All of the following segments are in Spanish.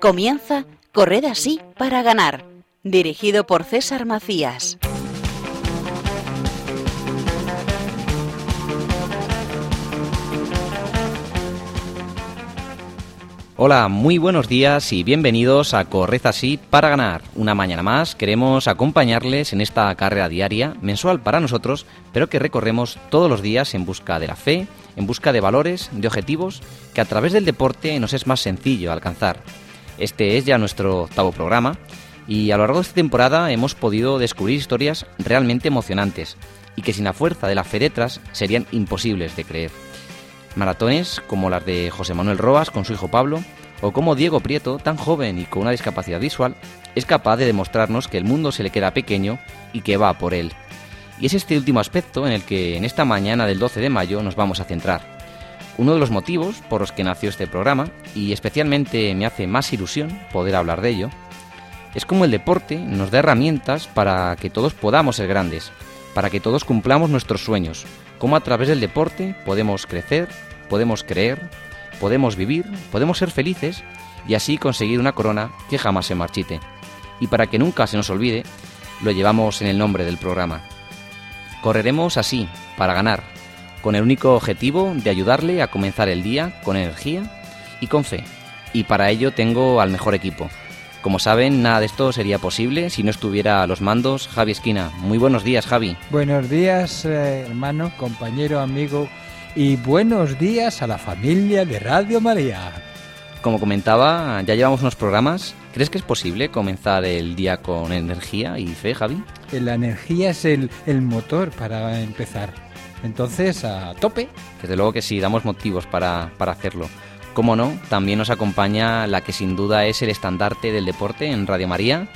Comienza Corred así para ganar, dirigido por César Macías. Hola, muy buenos días y bienvenidos a Corred así para ganar. Una mañana más queremos acompañarles en esta carrera diaria, mensual para nosotros, pero que recorremos todos los días en busca de la fe, en busca de valores, de objetivos que a través del deporte nos es más sencillo alcanzar. Este es ya nuestro octavo programa y a lo largo de esta temporada hemos podido descubrir historias realmente emocionantes y que sin la fuerza de la fe detrás serían imposibles de creer. Maratones como las de José Manuel Roas con su hijo Pablo, o como Diego Prieto, tan joven y con una discapacidad visual, es capaz de demostrarnos que el mundo se le queda pequeño y que va por él. Y es este último aspecto en el que en esta mañana del 12 de mayo nos vamos a centrar. Uno de los motivos por los que nació este programa, y especialmente me hace más ilusión poder hablar de ello, es como el deporte nos da herramientas para que todos podamos ser grandes, para que todos cumplamos nuestros sueños, cómo a través del deporte podemos crecer, podemos creer, podemos vivir, podemos ser felices y así conseguir una corona que jamás se marchite. Y para que nunca se nos olvide, lo llevamos en el nombre del programa. Correremos así, para ganar, con el único objetivo de ayudarle a comenzar el día con energía y con fe. Y para ello tengo al mejor equipo. Como saben, nada de esto sería posible si no estuviera a los mandos Javi Esquina. Muy buenos días, Javi. Buenos días, eh, hermano, compañero, amigo, y buenos días a la familia de Radio María. Como comentaba, ya llevamos unos programas. ¿Crees que es posible comenzar el día con energía y fe, Javi? La energía es el, el motor para empezar. Entonces, a tope. Desde luego que sí, damos motivos para, para hacerlo. Como no, también nos acompaña la que sin duda es el estandarte del deporte en Radio María.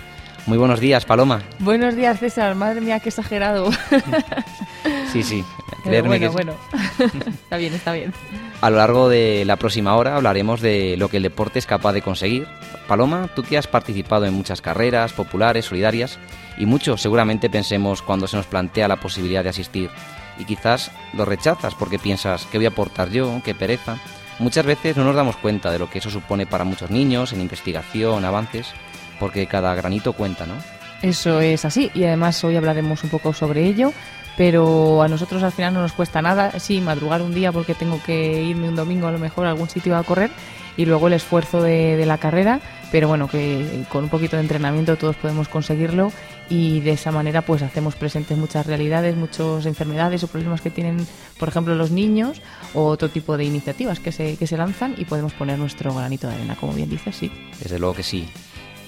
Muy buenos días, Paloma. Buenos días, César. Madre mía, qué exagerado. Sí, sí. Pero bueno, que bueno. está bien, está bien. a lo largo de la próxima hora hablaremos de lo que el deporte es capaz de conseguir. Paloma, tú que has participado en muchas carreras populares, solidarias, y mucho seguramente pensemos cuando se nos plantea la posibilidad de asistir. Y quizás lo rechazas porque piensas, ¿qué voy a aportar yo? ¿Qué pereza? Muchas veces no nos damos cuenta de lo que eso supone para muchos niños en investigación, avances, porque cada granito cuenta, ¿no? Eso es así y además hoy hablaremos un poco sobre ello, pero a nosotros al final no nos cuesta nada, sí, madrugar un día porque tengo que irme un domingo a lo mejor a algún sitio a correr y luego el esfuerzo de, de la carrera, pero bueno, que con un poquito de entrenamiento todos podemos conseguirlo y de esa manera pues hacemos presentes muchas realidades, muchas enfermedades o problemas que tienen, por ejemplo, los niños o otro tipo de iniciativas que se, que se lanzan y podemos poner nuestro granito de arena, como bien dices, sí. Desde luego que sí.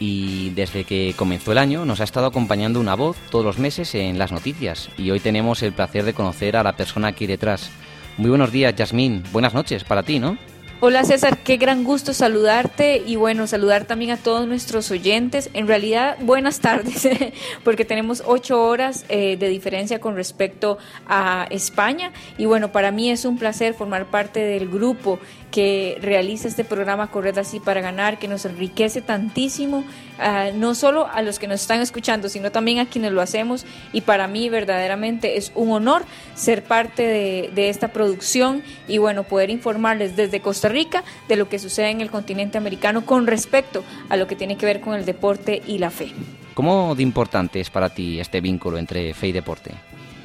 Y desde que comenzó el año nos ha estado acompañando una voz todos los meses en las noticias y hoy tenemos el placer de conocer a la persona aquí detrás. Muy buenos días, Yasmín. Buenas noches para ti, ¿no? Hola César, qué gran gusto saludarte y bueno, saludar también a todos nuestros oyentes. En realidad, buenas tardes, porque tenemos ocho horas eh, de diferencia con respecto a España y bueno, para mí es un placer formar parte del grupo que realiza este programa Corred así para ganar, que nos enriquece tantísimo, ah, no solo a los que nos están escuchando, sino también a quienes lo hacemos. Y para mí verdaderamente es un honor ser parte de, de esta producción y bueno, poder informarles desde Costa Rica de lo que sucede en el continente americano con respecto a lo que tiene que ver con el deporte y la fe. ¿Cómo de importante es para ti este vínculo entre fe y deporte?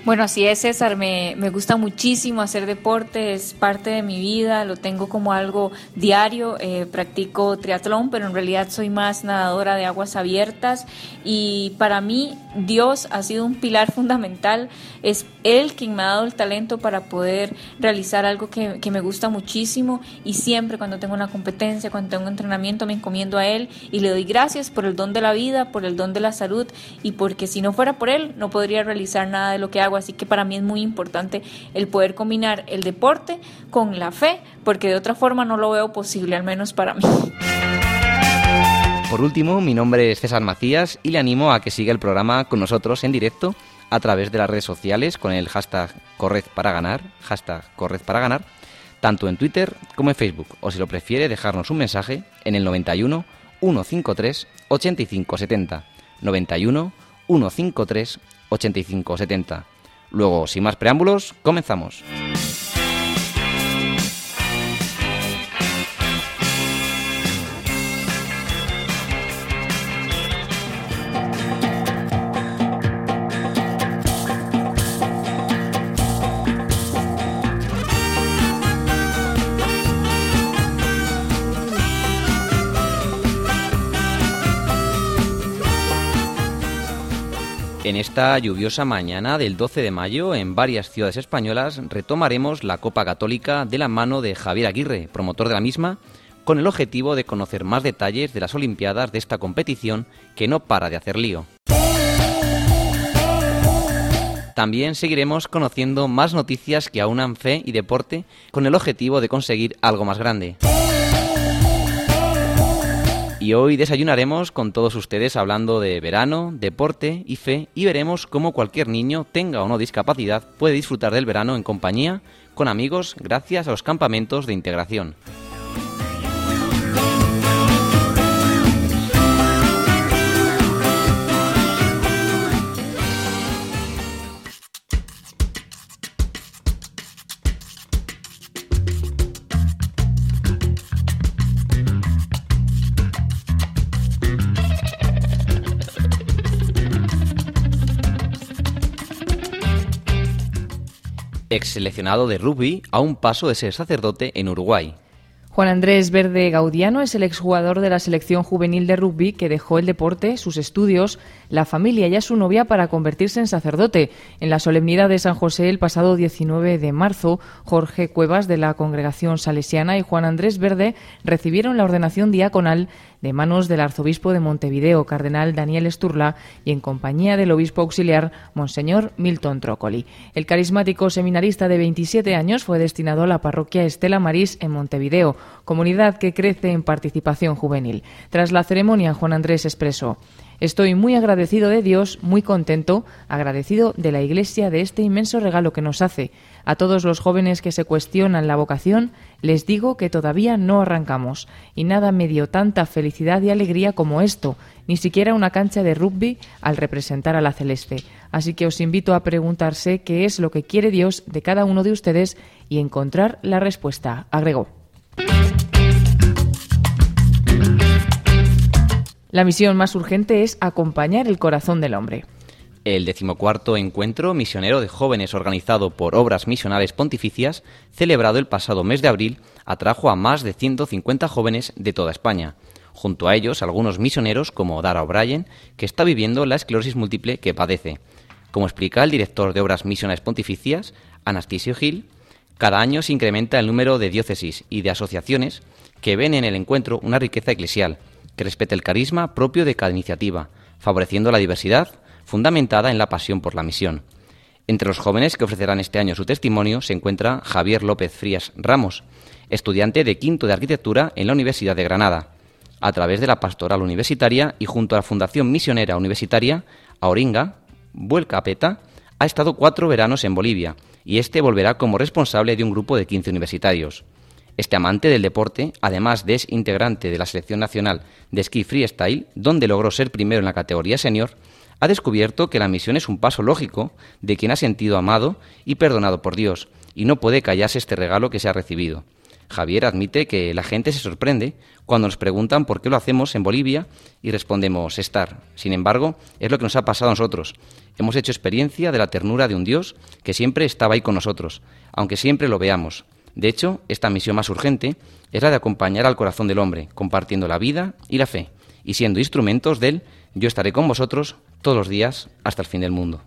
Bueno, así es, César. Me, me, gusta muchísimo hacer deporte, es parte de mi vida, lo tengo como algo diario. Eh, practico triatlón, pero en realidad soy más nadadora de aguas abiertas. Y para mí, Dios ha sido un pilar fundamental. Es Él quien me ha dado el talento para poder realizar algo que, que me gusta muchísimo. Y siempre, cuando tengo una competencia, cuando tengo un entrenamiento, me encomiendo a Él y le doy gracias por el don de la vida, por el don de la salud y porque si no fuera por Él, no podría realizar nada de lo que hago así que para mí es muy importante el poder combinar el deporte con la fe, porque de otra forma no lo veo posible, al menos para mí. Por último, mi nombre es César Macías y le animo a que siga el programa con nosotros en directo a través de las redes sociales con el hashtag Corred para hashtag Corred tanto en Twitter como en Facebook, o si lo prefiere dejarnos un mensaje en el 91 153 8570, 91 153 8570. Luego, sin más preámbulos, comenzamos. En esta lluviosa mañana del 12 de mayo, en varias ciudades españolas, retomaremos la Copa Católica de la mano de Javier Aguirre, promotor de la misma, con el objetivo de conocer más detalles de las Olimpiadas de esta competición que no para de hacer lío. También seguiremos conociendo más noticias que aunan fe y deporte con el objetivo de conseguir algo más grande y hoy desayunaremos con todos ustedes hablando de verano, deporte y fe y veremos cómo cualquier niño, tenga o no discapacidad, puede disfrutar del verano en compañía, con amigos, gracias a los campamentos de integración. Ex seleccionado de rugby a un paso de ser sacerdote en Uruguay. Juan Andrés Verde Gaudiano es el exjugador de la selección juvenil de rugby que dejó el deporte, sus estudios, la familia y a su novia para convertirse en sacerdote. En la solemnidad de San José el pasado 19 de marzo, Jorge Cuevas de la congregación salesiana y Juan Andrés Verde recibieron la ordenación diaconal de manos del arzobispo de Montevideo, cardenal Daniel Esturla, y en compañía del obispo auxiliar, Monseñor Milton Trócoli. El carismático seminarista de 27 años fue destinado a la parroquia Estela Marís en Montevideo, comunidad que crece en participación juvenil. Tras la ceremonia, Juan Andrés expresó Estoy muy agradecido de Dios, muy contento, agradecido de la Iglesia de este inmenso regalo que nos hace. A todos los jóvenes que se cuestionan la vocación, les digo que todavía no arrancamos, y nada me dio tanta felicidad y alegría como esto, ni siquiera una cancha de rugby al representar a la celeste. Así que os invito a preguntarse qué es lo que quiere Dios de cada uno de ustedes y encontrar la respuesta, agregó. La misión más urgente es acompañar el corazón del hombre. El decimocuarto encuentro misionero de jóvenes organizado por Obras Misionales Pontificias, celebrado el pasado mes de abril, atrajo a más de 150 jóvenes de toda España. Junto a ellos, algunos misioneros como Dara O'Brien, que está viviendo la esclerosis múltiple que padece. Como explica el director de Obras Misionales Pontificias, Anastasio Gil, cada año se incrementa el número de diócesis y de asociaciones que ven en el encuentro una riqueza eclesial que respete el carisma propio de cada iniciativa, favoreciendo la diversidad fundamentada en la pasión por la misión. Entre los jóvenes que ofrecerán este año su testimonio se encuentra Javier López Frías Ramos, estudiante de quinto de arquitectura en la Universidad de Granada. A través de la pastoral universitaria y junto a la Fundación Misionera Universitaria, Auringa, Vuelcapeta, ha estado cuatro veranos en Bolivia y este volverá como responsable de un grupo de 15 universitarios. Este amante del deporte, además de es integrante de la selección nacional de esquí freestyle, donde logró ser primero en la categoría senior, ha descubierto que la misión es un paso lógico de quien ha sentido amado y perdonado por Dios, y no puede callarse este regalo que se ha recibido. Javier admite que la gente se sorprende cuando nos preguntan por qué lo hacemos en Bolivia y respondemos estar. Sin embargo, es lo que nos ha pasado a nosotros. Hemos hecho experiencia de la ternura de un Dios que siempre estaba ahí con nosotros, aunque siempre lo veamos. De hecho, esta misión más urgente es la de acompañar al corazón del hombre, compartiendo la vida y la fe, y siendo instrumentos del yo estaré con vosotros todos los días hasta el fin del mundo.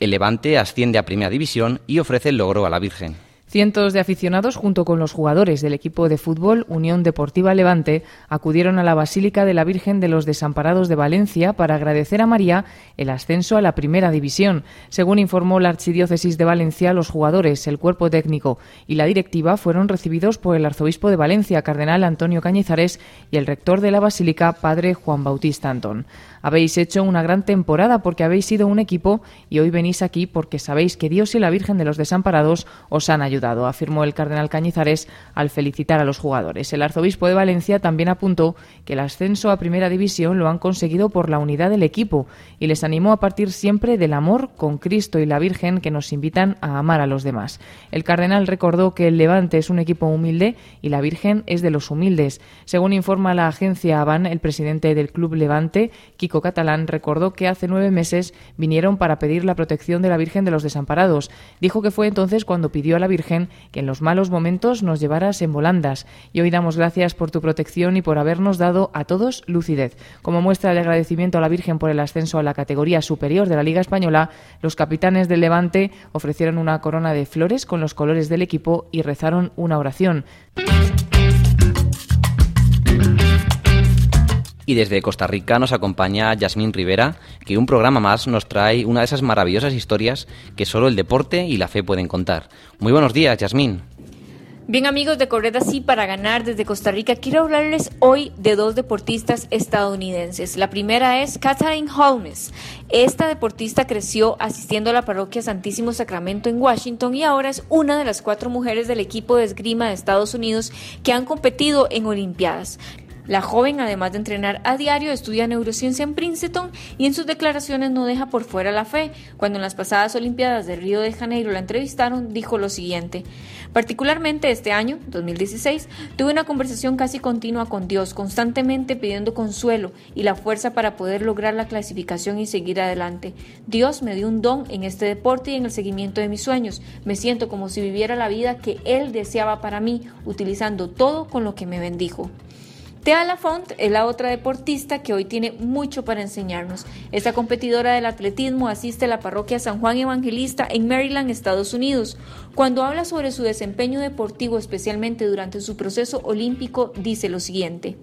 El Levante asciende a Primera División y ofrece el logro a la Virgen. Cientos de aficionados, junto con los jugadores del equipo de fútbol Unión Deportiva Levante, acudieron a la Basílica de la Virgen de los Desamparados de Valencia para agradecer a María el ascenso a la Primera División. Según informó la Archidiócesis de Valencia, los jugadores, el cuerpo técnico y la directiva fueron recibidos por el arzobispo de Valencia, cardenal Antonio Cañizares, y el rector de la Basílica, padre Juan Bautista Antón. Habéis hecho una gran temporada porque habéis sido un equipo y hoy venís aquí porque sabéis que Dios y la Virgen de los Desamparados os han ayudado, afirmó el cardenal Cañizares al felicitar a los jugadores. El arzobispo de Valencia también apuntó que el ascenso a Primera División lo han conseguido por la unidad del equipo y les animó a partir siempre del amor con Cristo y la Virgen que nos invitan a amar a los demás. El cardenal recordó que el Levante es un equipo humilde y la Virgen es de los humildes. Según informa la agencia Avan, el presidente del Club Levante, Catalán recordó que hace nueve meses vinieron para pedir la protección de la Virgen de los Desamparados. Dijo que fue entonces cuando pidió a la Virgen que en los malos momentos nos llevaras en volandas. Y hoy damos gracias por tu protección y por habernos dado a todos lucidez. Como muestra de agradecimiento a la Virgen por el ascenso a la categoría superior de la Liga Española, los capitanes del Levante ofrecieron una corona de flores con los colores del equipo y rezaron una oración. Y desde Costa Rica nos acompaña Yasmín Rivera, que un programa más nos trae una de esas maravillosas historias que solo el deporte y la fe pueden contar. Muy buenos días, Yasmín. Bien amigos de Corred Así para ganar desde Costa Rica, quiero hablarles hoy de dos deportistas estadounidenses. La primera es Katherine Holmes. Esta deportista creció asistiendo a la parroquia Santísimo Sacramento en Washington y ahora es una de las cuatro mujeres del equipo de esgrima de Estados Unidos que han competido en Olimpiadas. La joven, además de entrenar a diario, estudia neurociencia en Princeton y en sus declaraciones no deja por fuera la fe. Cuando en las pasadas Olimpiadas de Río de Janeiro la entrevistaron, dijo lo siguiente. Particularmente este año, 2016, tuve una conversación casi continua con Dios, constantemente pidiendo consuelo y la fuerza para poder lograr la clasificación y seguir adelante. Dios me dio un don en este deporte y en el seguimiento de mis sueños. Me siento como si viviera la vida que Él deseaba para mí, utilizando todo con lo que me bendijo. Thea Lafont es la otra deportista que hoy tiene mucho para enseñarnos. Esta competidora del atletismo asiste a la parroquia San Juan Evangelista en Maryland, Estados Unidos. Cuando habla sobre su desempeño deportivo, especialmente durante su proceso olímpico, dice lo siguiente.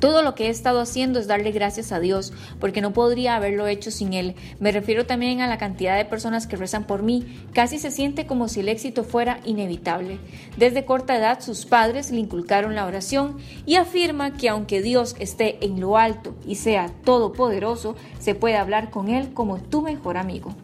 Todo lo que he estado haciendo es darle gracias a Dios, porque no podría haberlo hecho sin Él. Me refiero también a la cantidad de personas que rezan por mí. Casi se siente como si el éxito fuera inevitable. Desde corta edad sus padres le inculcaron la oración y afirma que aunque Dios esté en lo alto y sea todopoderoso, se puede hablar con Él como tu mejor amigo.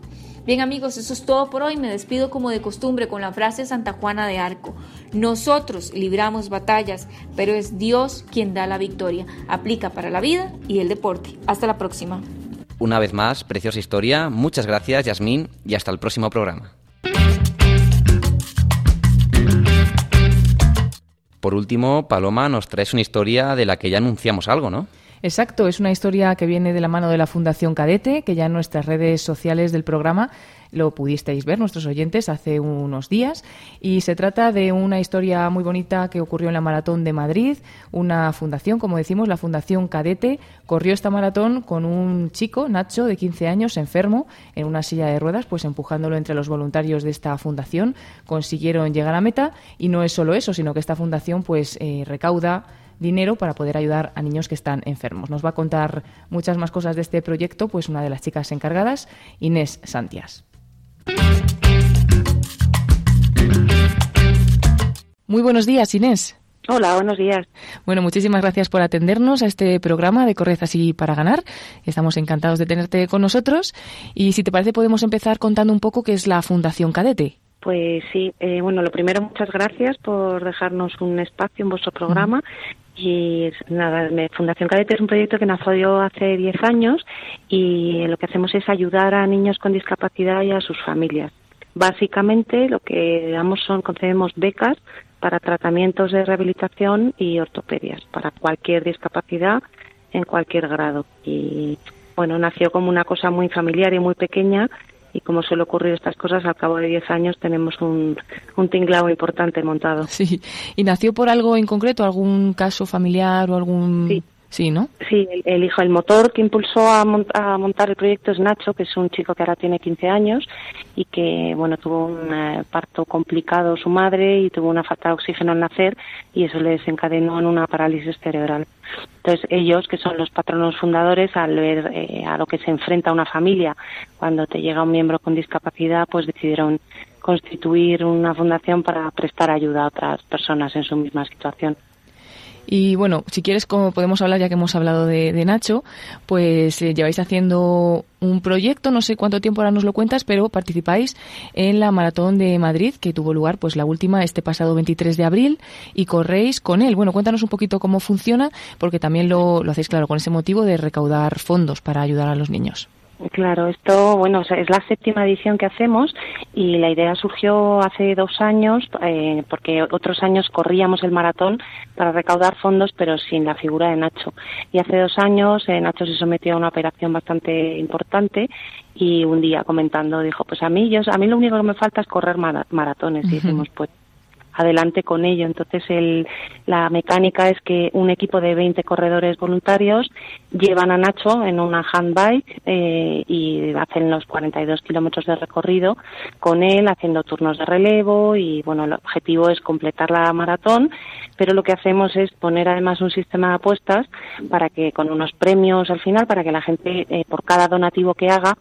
Bien amigos, eso es todo por hoy. Me despido como de costumbre con la frase Santa Juana de Arco. Nosotros libramos batallas, pero es Dios quien da la victoria. Aplica para la vida y el deporte. Hasta la próxima. Una vez más, preciosa historia. Muchas gracias, Yasmín, y hasta el próximo programa. Por último, Paloma, nos traes una historia de la que ya anunciamos algo, ¿no? Exacto, es una historia que viene de la mano de la Fundación Cadete, que ya en nuestras redes sociales del programa lo pudisteis ver, nuestros oyentes, hace unos días. Y se trata de una historia muy bonita que ocurrió en la Maratón de Madrid. Una fundación, como decimos, la Fundación Cadete, corrió esta maratón con un chico, Nacho, de 15 años, enfermo, en una silla de ruedas, pues empujándolo entre los voluntarios de esta fundación. Consiguieron llegar a meta y no es solo eso, sino que esta fundación pues eh, recauda dinero para poder ayudar a niños que están enfermos. Nos va a contar muchas más cosas de este proyecto, pues una de las chicas encargadas, Inés Santias. Muy buenos días, Inés. Hola, buenos días. Bueno, muchísimas gracias por atendernos a este programa de Correza así para ganar. Estamos encantados de tenerte con nosotros. Y si te parece, podemos empezar contando un poco qué es la Fundación Cadete. Pues sí, eh, bueno, lo primero, muchas gracias por dejarnos un espacio en vuestro programa y nada, Fundación Cadete es un proyecto que nació hace 10 años y lo que hacemos es ayudar a niños con discapacidad y a sus familias. Básicamente lo que damos son, concedemos becas para tratamientos de rehabilitación y ortopedias para cualquier discapacidad en cualquier grado. Y bueno, nació como una cosa muy familiar y muy pequeña y como suele ocurrir estas cosas, al cabo de 10 años tenemos un, un tinglado importante montado. Sí, ¿y nació por algo en concreto, algún caso familiar o algún...? Sí. Sí, ¿no? Sí, el, hijo, el motor que impulsó a, montar el proyecto es Nacho, que es un chico que ahora tiene 15 años y que, bueno, tuvo un eh, parto complicado su madre y tuvo una falta de oxígeno al nacer y eso le desencadenó en una parálisis cerebral. Entonces ellos, que son los patronos fundadores, al ver eh, a lo que se enfrenta una familia cuando te llega un miembro con discapacidad, pues decidieron constituir una fundación para prestar ayuda a otras personas en su misma situación. Y bueno, si quieres, como podemos hablar, ya que hemos hablado de, Nacho, pues eh, lleváis haciendo un proyecto, no sé cuánto tiempo ahora nos lo cuentas, pero participáis en la Maratón de Madrid, que tuvo lugar, pues la última, este pasado 23 de abril, y corréis con él. Bueno, cuéntanos un poquito cómo funciona, porque también lo, lo hacéis, claro, con ese motivo de recaudar fondos para ayudar a los niños. Claro, esto, bueno, es la séptima edición que hacemos y la idea surgió hace dos años eh, porque otros años corríamos el maratón para recaudar fondos pero sin la figura de Nacho. Y hace dos años eh, Nacho se sometió a una operación bastante importante y un día comentando dijo, pues a mí, yo, a mí lo único que me falta es correr maratones. Y dijimos, pues adelante con ello. Entonces, el, la mecánica es que un equipo de 20 corredores voluntarios llevan a Nacho en una handbike eh, y hacen los 42 kilómetros de recorrido con él, haciendo turnos de relevo y, bueno, el objetivo es completar la maratón, pero lo que hacemos es poner además un sistema de apuestas para que, con unos premios al final, para que la gente, eh, por cada donativo que haga,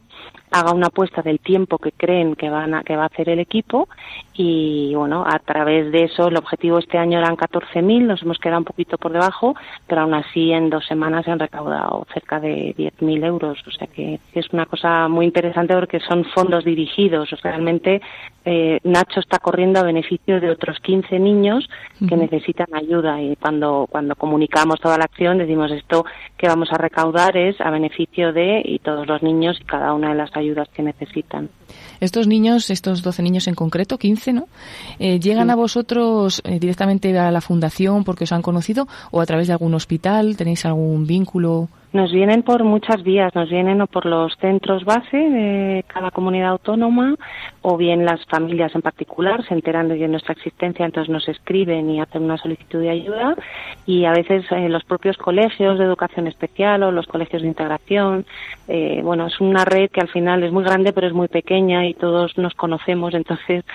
haga una apuesta del tiempo que creen que van a, que va a hacer el equipo y bueno a través de eso el objetivo este año eran 14.000 nos hemos quedado un poquito por debajo pero aún así en dos semanas se han recaudado cerca de 10.000 euros. O sea que es una cosa muy interesante porque son fondos dirigidos. O sea, realmente eh, Nacho está corriendo a beneficio de otros 15 niños que necesitan ayuda y cuando cuando comunicamos toda la acción decimos esto que vamos a recaudar es a beneficio de y todos los niños y cada una las ayudas que necesitan. Estos niños, estos 12 niños en concreto, 15, ¿no? Eh, ¿Llegan a vosotros eh, directamente a la fundación porque os han conocido o a través de algún hospital? ¿Tenéis algún vínculo? Nos vienen por muchas vías, nos vienen o por los centros base de cada comunidad autónoma o bien las familias en particular se enteran de nuestra existencia, entonces nos escriben y hacen una solicitud de ayuda. Y a veces eh, los propios colegios de educación especial o los colegios de integración, eh, bueno, es una red que al final es muy grande pero es muy pequeña y todos nos conocemos, entonces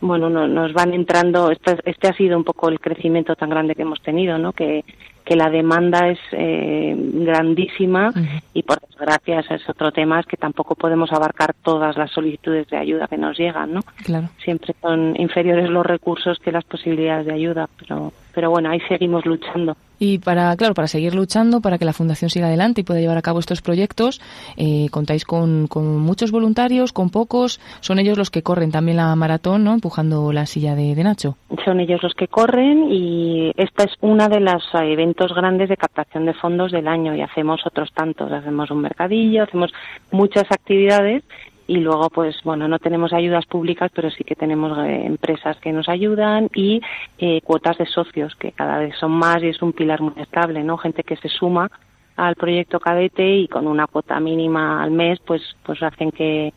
bueno, nos van entrando, este, este ha sido un poco el crecimiento tan grande que hemos tenido, ¿no? Que que la demanda es eh, grandísima y por desgracia es otro tema es que tampoco podemos abarcar todas las solicitudes de ayuda que nos llegan, ¿no? Claro. Siempre son inferiores los recursos que las posibilidades de ayuda, pero pero bueno, ahí seguimos luchando. Y para, claro, para seguir luchando, para que la Fundación siga adelante y pueda llevar a cabo estos proyectos, eh, contáis con, con, muchos voluntarios, con pocos. Son ellos los que corren también la maratón, ¿no? Empujando la silla de, Nacho. Son ellos los que corren y esta es una de los eventos grandes de captación de fondos del año y hacemos otros tantos. Hacemos un mercadillo, hacemos muchas actividades y luego pues bueno no tenemos ayudas públicas pero sí que tenemos eh, empresas que nos ayudan y eh, cuotas de socios que cada vez son más y es un pilar muy estable no gente que se suma al proyecto cadete y con una cuota mínima al mes pues pues hacen que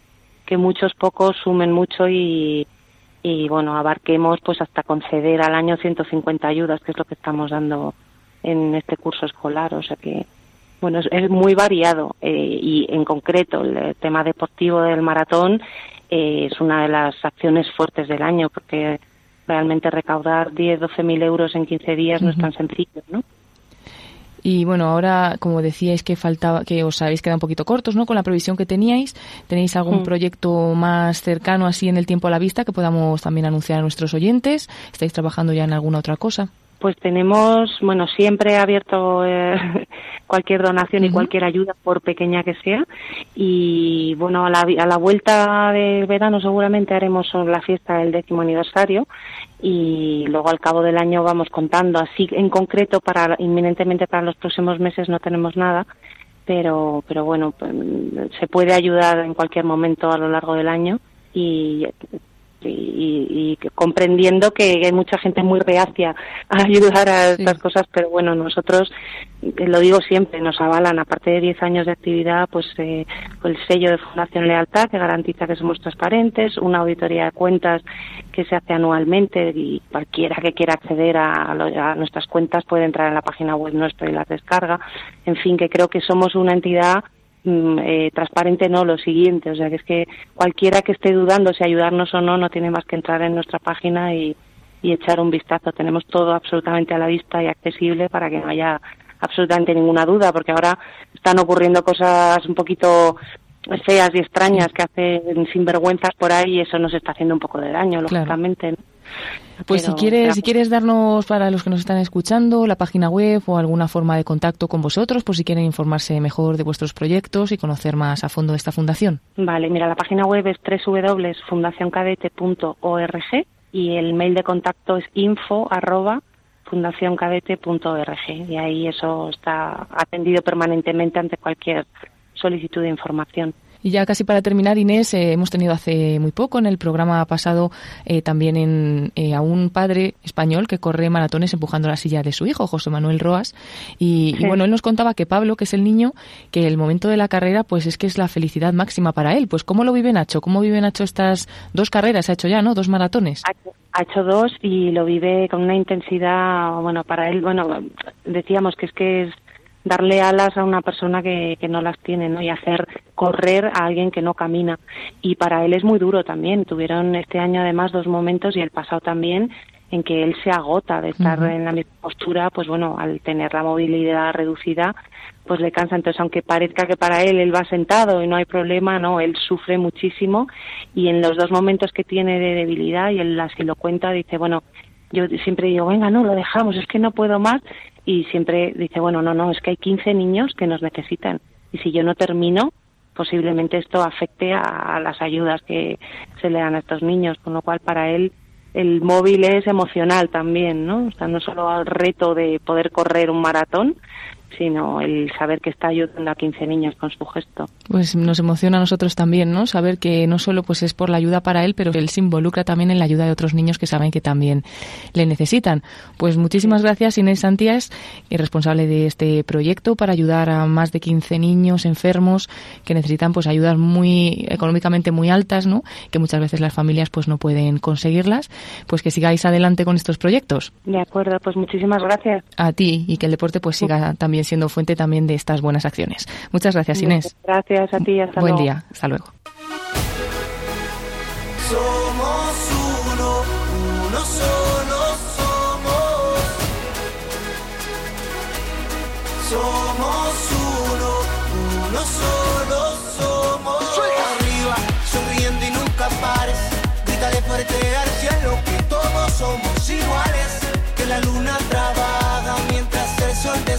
que muchos pocos sumen mucho y y bueno abarquemos pues hasta conceder al año 150 ayudas que es lo que estamos dando en este curso escolar o sea que bueno, es, muy variado eh, y en concreto el tema deportivo del maratón eh, es una de las acciones fuertes del año porque realmente recaudar 10, 12 mil euros en 15 días no es tan sencillo, ¿no? Y bueno, ahora, como decíais que faltaba, que os habéis quedado un poquito cortos, ¿no? Con la previsión que teníais, ¿tenéis algún mm. proyecto más cercano así en el tiempo a la vista que podamos también anunciar a nuestros oyentes? ¿Estáis trabajando ya en alguna otra cosa? Pues tenemos, bueno, siempre abierto eh, cualquier donación y cualquier ayuda, por pequeña que sea. Y bueno, a la, a la vuelta del verano seguramente haremos la fiesta del décimo aniversario y luego al cabo del año vamos contando. Así en concreto, para inminentemente para los próximos meses no tenemos nada, pero, pero bueno, pues, se puede ayudar en cualquier momento a lo largo del año y y, comprendiendo que hay mucha gente muy reacia a ayudar a estas cosas, pero bueno, nosotros, eh, lo digo siempre, nos avalan, aparte de 10 años de actividad, pues eh, el sello de Fundación Lealtad, que garantiza que somos transparentes, una auditoría de cuentas que se hace anualmente y cualquiera que quiera acceder a, a nuestras cuentas puede entrar en la página web nuestra y las descarga. En fin, que creo que somos una entidad eh, transparente no, lo siguiente, o sea que es que cualquiera que esté dudando si ayudarnos o no, no tiene más que entrar en nuestra página y, y echar un vistazo. Tenemos todo absolutamente a la vista y accesible para que no haya absolutamente ninguna duda, porque ahora están ocurriendo cosas un poquito feas y extrañas que hacen sinvergüenzas por ahí y eso nos está haciendo un poco de daño, lógicamente. Pues si quieres, si quieres darnos para los que nos están escuchando la página web o alguna forma de contacto con vosotros, por si quieren informarse mejor de vuestros proyectos y conocer más a fondo esta fundación. Vale, mira, la página web es www.fundacioncadete.org y el mail de contacto es info y ahí eso está atendido permanentemente ante cualquier solicitud de información. Y ya casi para terminar, Inés, eh, hemos tenido hace muy poco en el programa pasado eh, también en, eh, a un padre español que corre maratones empujando la silla de su hijo, José Manuel Roas. Y, y, bueno, él nos contaba que Pablo, que es el niño, que el momento de la carrera, pues es que es la felicidad máxima para él. Pues ¿cómo lo vive Nacho? ¿Cómo vive Nacho estas dos carreras? Ha hecho ya, ¿no? Dos maratones. Ha hecho dos y lo vive con una intensidad, bueno, para él, bueno, decíamos que es que es darle alas a una persona que, que no las tiene, ¿no? Y hacer correr a alguien que no camina. Y para él es muy duro también. Tuvieron este año además dos momentos y el pasado también en que él se agota de estar en la misma postura, pues bueno, al tener la movilidad reducida, pues le cansa. Entonces, aunque parezca que para él él va sentado y no hay problema, no, él sufre muchísimo y en los dos momentos que tiene de debilidad y él así lo cuenta, dice, bueno, yo siempre digo, venga, no, lo dejamos, es que no puedo más y siempre dice, bueno, no, no, es que hay 15 niños que nos necesitan y si yo no termino, posiblemente esto afecte a, las ayudas que se le dan a estos niños, con lo cual para él el móvil es emocional también, ¿no? O sea, no solo al reto de poder correr un maratón, sino el saber que está ayudando a 15 niños con su gesto. Pues nos emociona a nosotros también, ¿no? Saber que no solo pues es por la ayuda para él, pero él se involucra también en la ayuda de otros niños que saben que también le necesitan. Pues muchísimas gracias Inés Santías, responsable de este proyecto para ayudar a más de 15 niños enfermos que necesitan pues ayudas muy económicamente muy altas, ¿no? Que muchas veces las familias pues no pueden conseguirlas. Pues que sigáis adelante con estos proyectos. De acuerdo, pues muchísimas gracias. A ti y que el deporte pues siga también siendo fuente también de estas buenas acciones. Muchas gracias, Inés. Gracias a ti, hasta Buen luego. día, hasta luego. Somos uno, uno solo somos. Somos uno, uno solo somos. Arriba, sonriendo y nunca pares. Grítale fuerte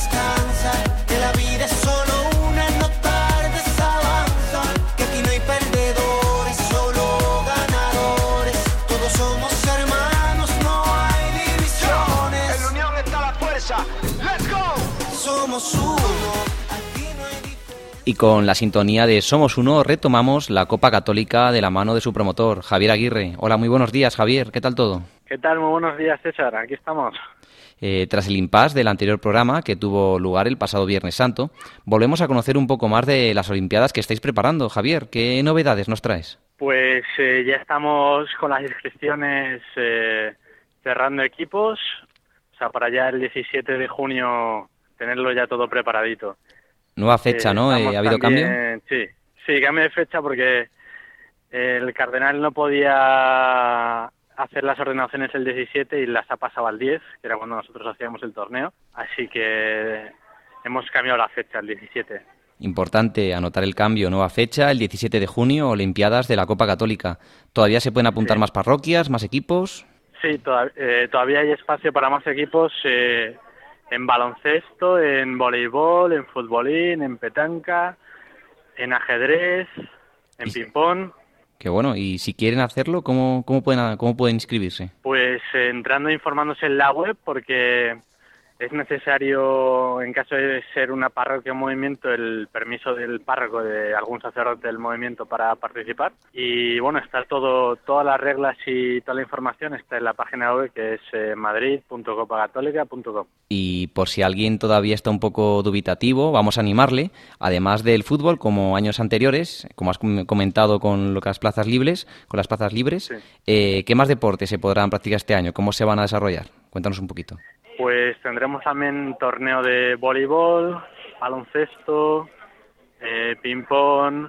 descansa. Que la vida es solo una, no tardes, avanza. Que aquí no hay perdedores, solo ganadores. Todos somos hermanos, no hay divisiones. En la unión está la fuerza. Let's go. Somos uno. Aquí no hay diferencia. Y con la sintonía de Somos Uno retomamos la Copa Católica de la mano de su promotor, Javier Aguirre. Hola, muy buenos días, Javier. ¿Qué tal todo? ¿Qué tal? Muy buenos días, César. Aquí estamos. Eh, tras el impasse del anterior programa que tuvo lugar el pasado Viernes Santo, volvemos a conocer un poco más de las Olimpiadas que estáis preparando. Javier, ¿qué novedades nos traes? Pues eh, ya estamos con las inscripciones eh, cerrando equipos, o sea, para ya el 17 de junio tenerlo ya todo preparadito. Nueva fecha, Eh, ¿no? ¿Ha habido también- cambio? Sí, sí, cambio de fecha porque el Cardenal no podía hacer las ordenaciones el 17 y las ha pasado al 10, que era cuando nosotros hacíamos el torneo, así que hemos cambiado la fecha al 17. Importante anotar el cambio, nueva fecha, el 17 de junio, Olimpiadas de la Copa Católica. ¿Todavía se pueden apuntar Sí. más parroquias, más equipos? Sí, toda- eh, todavía hay espacio para más equipos eh, en baloncesto, en voleibol, en futbolín, en petanca, en ajedrez, en ping-pong. Que bueno, y si quieren hacerlo, ¿cómo, cómo, pueden, cómo pueden inscribirse? Pues eh, entrando e informándose en la web porque es necesario, en caso de ser una parroquia o movimiento, el permiso del párroco de algún sacerdote del movimiento para participar. Y bueno, está todo, todas las reglas y toda la información está en la página web que es eh, madrid.copacatólica.com. Y por si alguien todavía está un poco dubitativo, vamos a animarle, además del fútbol, como años anteriores, como has com- comentado con lo que las plazas libres, con las plazas libres, Sí. eh, ¿qué más deportes se podrán practicar este año? ¿Cómo se van a desarrollar? Cuéntanos un poquito. Pues tendremos también torneo de voleibol, baloncesto, eh, ping-pong,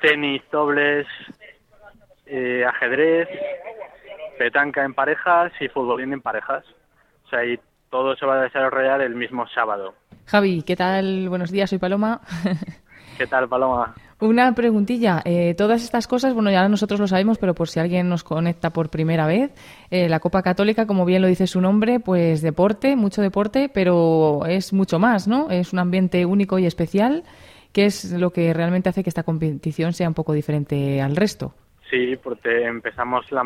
tenis, dobles, eh, ajedrez, petanca en parejas y futbolín en parejas. O sea, y todo se va a desarrollar el mismo sábado. Javi, ¿qué tal? Buenos días, soy Paloma. ¿Qué tal, Paloma? Una preguntilla. Eh, todas estas cosas, bueno, ya nosotros lo sabemos, pero por si alguien nos conecta por primera vez, eh, la Copa Católica, como bien lo dice su nombre, pues deporte, mucho deporte, pero es mucho más, ¿no? Es un ambiente único y especial, que es lo que realmente hace que esta competición sea un poco diferente al resto. Sí, porque empezamos la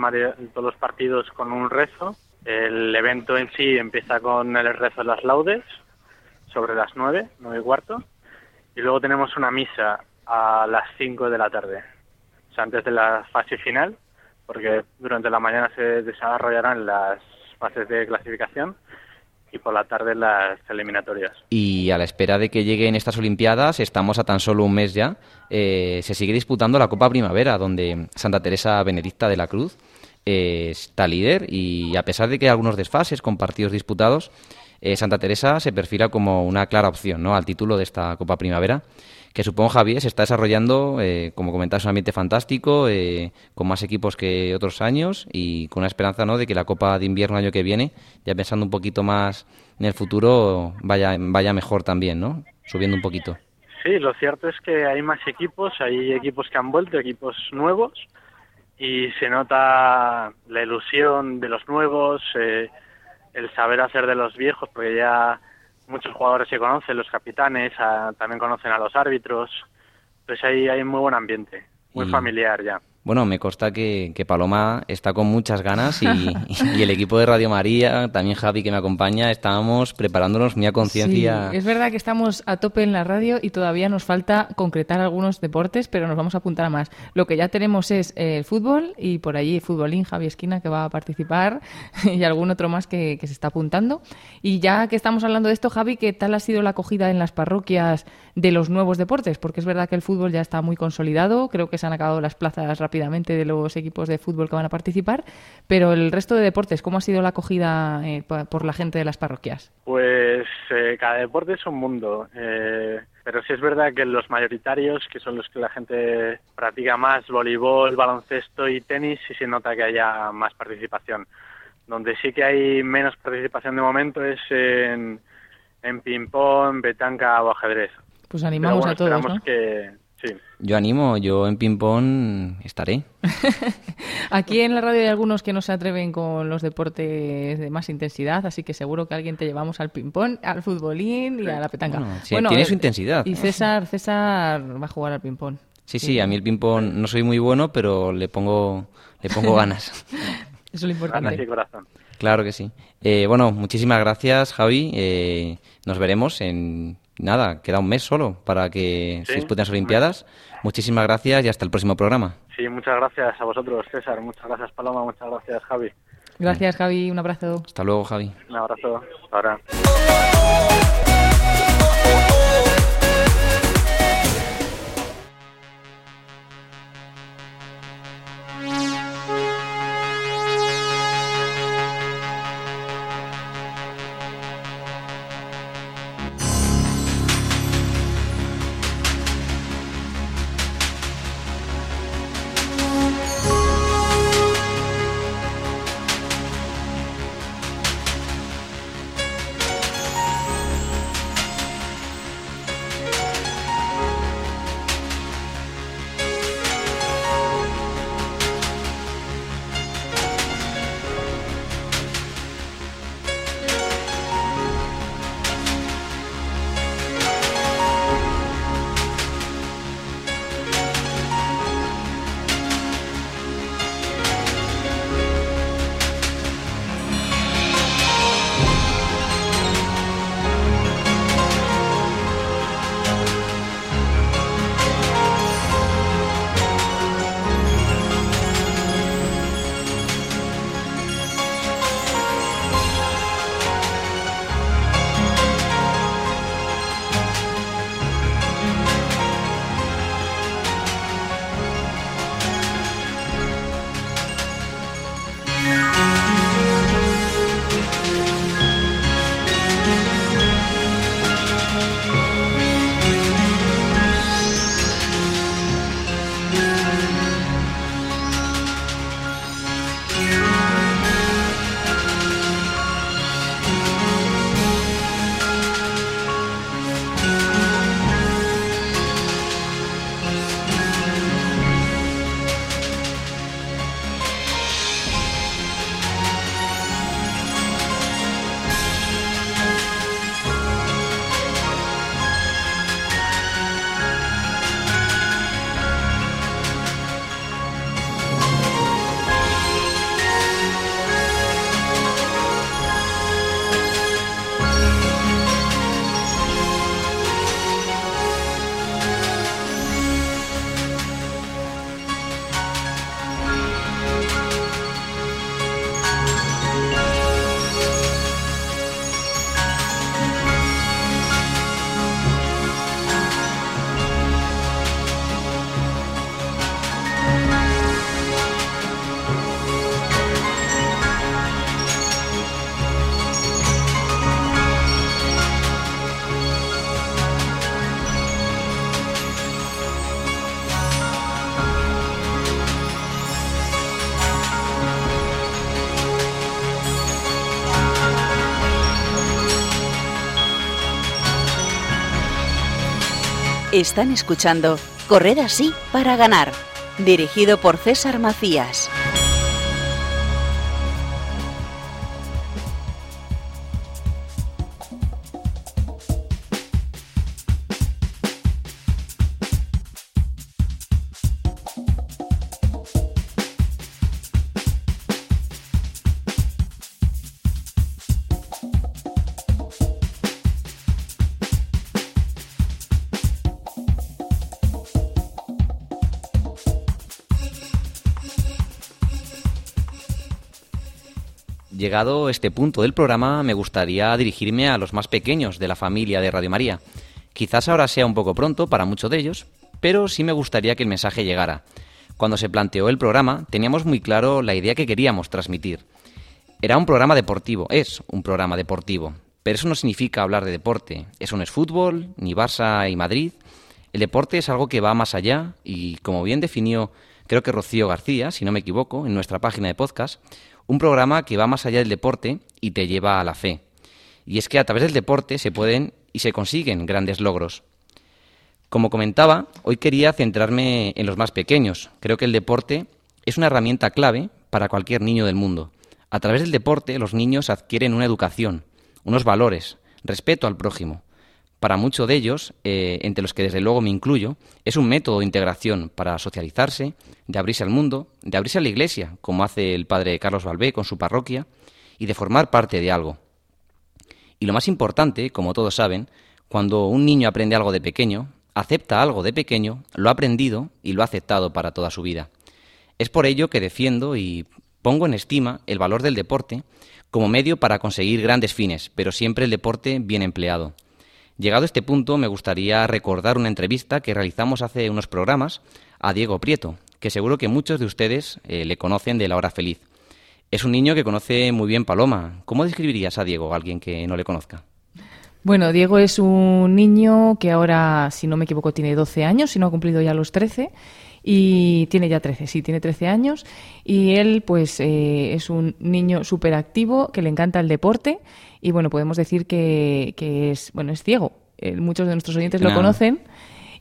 todos los partidos con un rezo. El evento en sí empieza con el rezo de las laudes, sobre las nueve, nueve y cuarto. Y luego tenemos una misa a las 5 de la tarde, o sea, antes de la fase final, porque durante la mañana se desarrollarán las fases de clasificación y por la tarde las eliminatorias. Y a la espera de que lleguen estas Olimpiadas, estamos a tan solo un mes ya, eh, se sigue disputando la Copa Primavera, donde Santa Teresa Benedicta de la Cruz eh, está líder y a pesar de que hay algunos desfases con partidos disputados, eh, Santa Teresa se perfila como una clara opción ¿no? al título de esta Copa Primavera que supongo, Javier, se está desarrollando, eh, como comentabas, un ambiente fantástico, eh, con más equipos que otros años y con la esperanza ¿no? de que la Copa de Invierno año que viene, ya pensando un poquito más en el futuro, vaya, vaya mejor también, ¿no? Subiendo un poquito. Sí, lo cierto es que hay más equipos, hay equipos que han vuelto, equipos nuevos, y se nota la ilusión de los nuevos, eh, el saber hacer de los viejos, porque ya muchos jugadores se conocen, los capitanes, también conocen a los árbitros, pues ahí hay muy buen ambiente, muy familiar ya. Bueno, me consta que, Paloma está con muchas ganas y, el equipo de Radio María, también Javi que me acompaña, estábamos preparándonos muy a conciencia. Sí, es verdad que estamos a tope en la radio y todavía nos falta concretar algunos deportes, pero nos vamos a apuntar a más. Lo que ya tenemos es el fútbol y por allí Futbolín, Javi Esquina que va a participar y algún otro más que, que se está apuntando. Y ya que estamos hablando de esto, Javi, ¿qué tal ha sido la acogida en las parroquias de los nuevos deportes? Porque es verdad que el fútbol ya está muy consolidado, creo que se han acabado las plazas rápidamente de los equipos de fútbol que van a participar, pero el resto de deportes, ¿cómo ha sido la acogida eh, por la gente de las parroquias? Pues eh, cada deporte es un mundo, eh, pero sí es verdad que los mayoritarios, que son los que la gente practica más, voleibol, baloncesto y tenis, sí se nota que haya más participación. Donde sí que hay menos participación de momento es en, en ping-pong, betanca o ajedrez. Pues animamos a todos, ¿no? que, yo animo, yo en ping-pong estaré. Aquí en la radio hay algunos que no se atreven con los deportes de más intensidad, así que seguro que alguien te llevamos al ping-pong, al futbolín y a la petanca. Bueno, tiene su intensidad. Y César, César va a jugar al ping-pong. Sí, sí, a mí el ping-pong no soy muy bueno, pero le pongo, le pongo ganas. Eso es lo importante. corazón. Claro que sí. Eh, bueno, muchísimas gracias, Javi. Eh, nos veremos en nada, queda un mes solo para que se disputen las Olimpiadas. Muchísimas gracias y hasta el próximo programa. Sí, muchas gracias a vosotros, César. Muchas gracias, Paloma. Muchas gracias, Javi. Gracias, Javi. Un abrazo. Hasta luego, Javi. Un abrazo. Ahora. Están escuchando Correr así para ganar, dirigido por César Macías. Llegado este punto del programa, me gustaría dirigirme a los más pequeños de la familia de Radio María. Quizás ahora sea un poco pronto para muchos de ellos, pero sí me gustaría que el mensaje llegara. Cuando se planteó el programa, teníamos muy claro la idea que queríamos transmitir. Era un programa deportivo, es un programa deportivo, pero eso no significa hablar de deporte. Eso no es fútbol, ni Barça y Madrid. El deporte es algo que va más allá y, como bien definió, creo que Rocío García, si no me equivoco, en nuestra página de podcast, un programa que va más allá del deporte y te lleva a la fe. Y es que a través del deporte se pueden y se consiguen grandes logros. Como comentaba, hoy quería centrarme en los más pequeños. Creo que el deporte es una herramienta clave para cualquier niño del mundo. A través del deporte los niños adquieren una educación, unos valores, respeto al prójimo, para muchos de ellos, eh, entre los que desde luego me incluyo, es un método de integración para socializarse, de abrirse al mundo, de abrirse a la iglesia, como hace el padre Carlos Balbé con su parroquia, y de formar parte de algo. Y lo más importante, como todos saben, cuando un niño aprende algo de pequeño, acepta algo de pequeño, lo ha aprendido y lo ha aceptado para toda su vida. Es por ello que defiendo y pongo en estima el valor del deporte como medio para conseguir grandes fines, pero siempre el deporte bien empleado. Llegado a este punto, me gustaría recordar una entrevista que realizamos hace unos programas a Diego Prieto, que seguro que muchos de ustedes eh, le conocen de La Hora Feliz. Es un niño que conoce muy bien Paloma. ¿Cómo describirías a Diego, a alguien que no le conozca? Bueno, Diego es un niño que ahora, si no me equivoco, tiene 12 años, si no ha cumplido ya los 13 y tiene ya 13, sí, tiene 13 años y él pues eh, es un niño súper activo que le encanta el deporte y bueno, podemos decir que, que es, bueno, es ciego. Eh, muchos de nuestros oyentes lo conocen.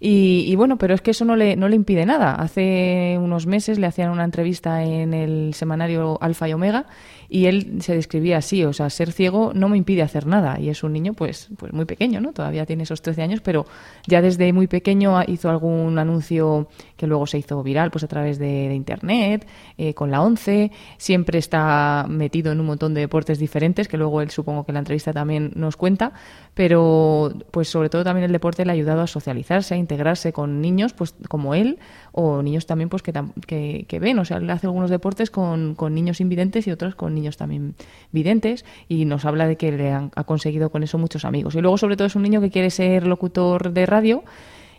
Y, y, bueno, pero es que eso no le, no le impide nada. Hace unos meses le hacían una entrevista en el semanario Alfa y Omega y él se describía así, o sea, ser ciego no me impide hacer nada. Y es un niño pues, pues muy pequeño, ¿no? Todavía tiene esos 13 años, pero ya desde muy pequeño hizo algún anuncio que luego se hizo viral pues a través de, internet, eh, con la 11, siempre está metido en un montón de deportes diferentes, que luego él supongo que en la entrevista también nos cuenta, pero pues sobre todo también el deporte le ha ayudado a socializarse, a integrarse con niños pues como él o niños también pues que, que, ven, o sea, él hace algunos deportes con, con niños invidentes y otros con niños también videntes. Y nos habla de que le han, ha conseguido con eso muchos amigos. Y luego sobre todo es un niño que quiere ser locutor de radio.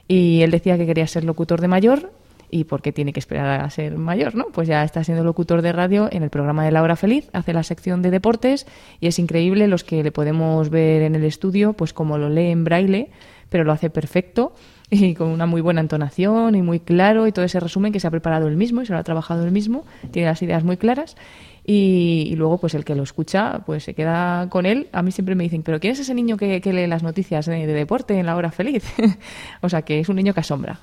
Y él decía que quería ser locutor de mayor. Y por qué tiene que esperar a ser mayor, ¿no? Pues ya está siendo locutor de radio en el programa de La Hora Feliz, hace la sección de deportes. Y es increíble los que le podemos ver en el estudio, pues como lo lee en braille, pero lo hace perfecto y con una muy buena entonación y muy claro y todo ese resumen que se ha preparado él mismo y se lo ha trabajado él mismo, tiene las ideas muy claras y, luego pues el que lo escucha pues se queda con él. A mí siempre me dicen, pero ¿quién es ese niño que, lee las noticias de, deporte en la hora feliz? o sea que es un niño que asombra.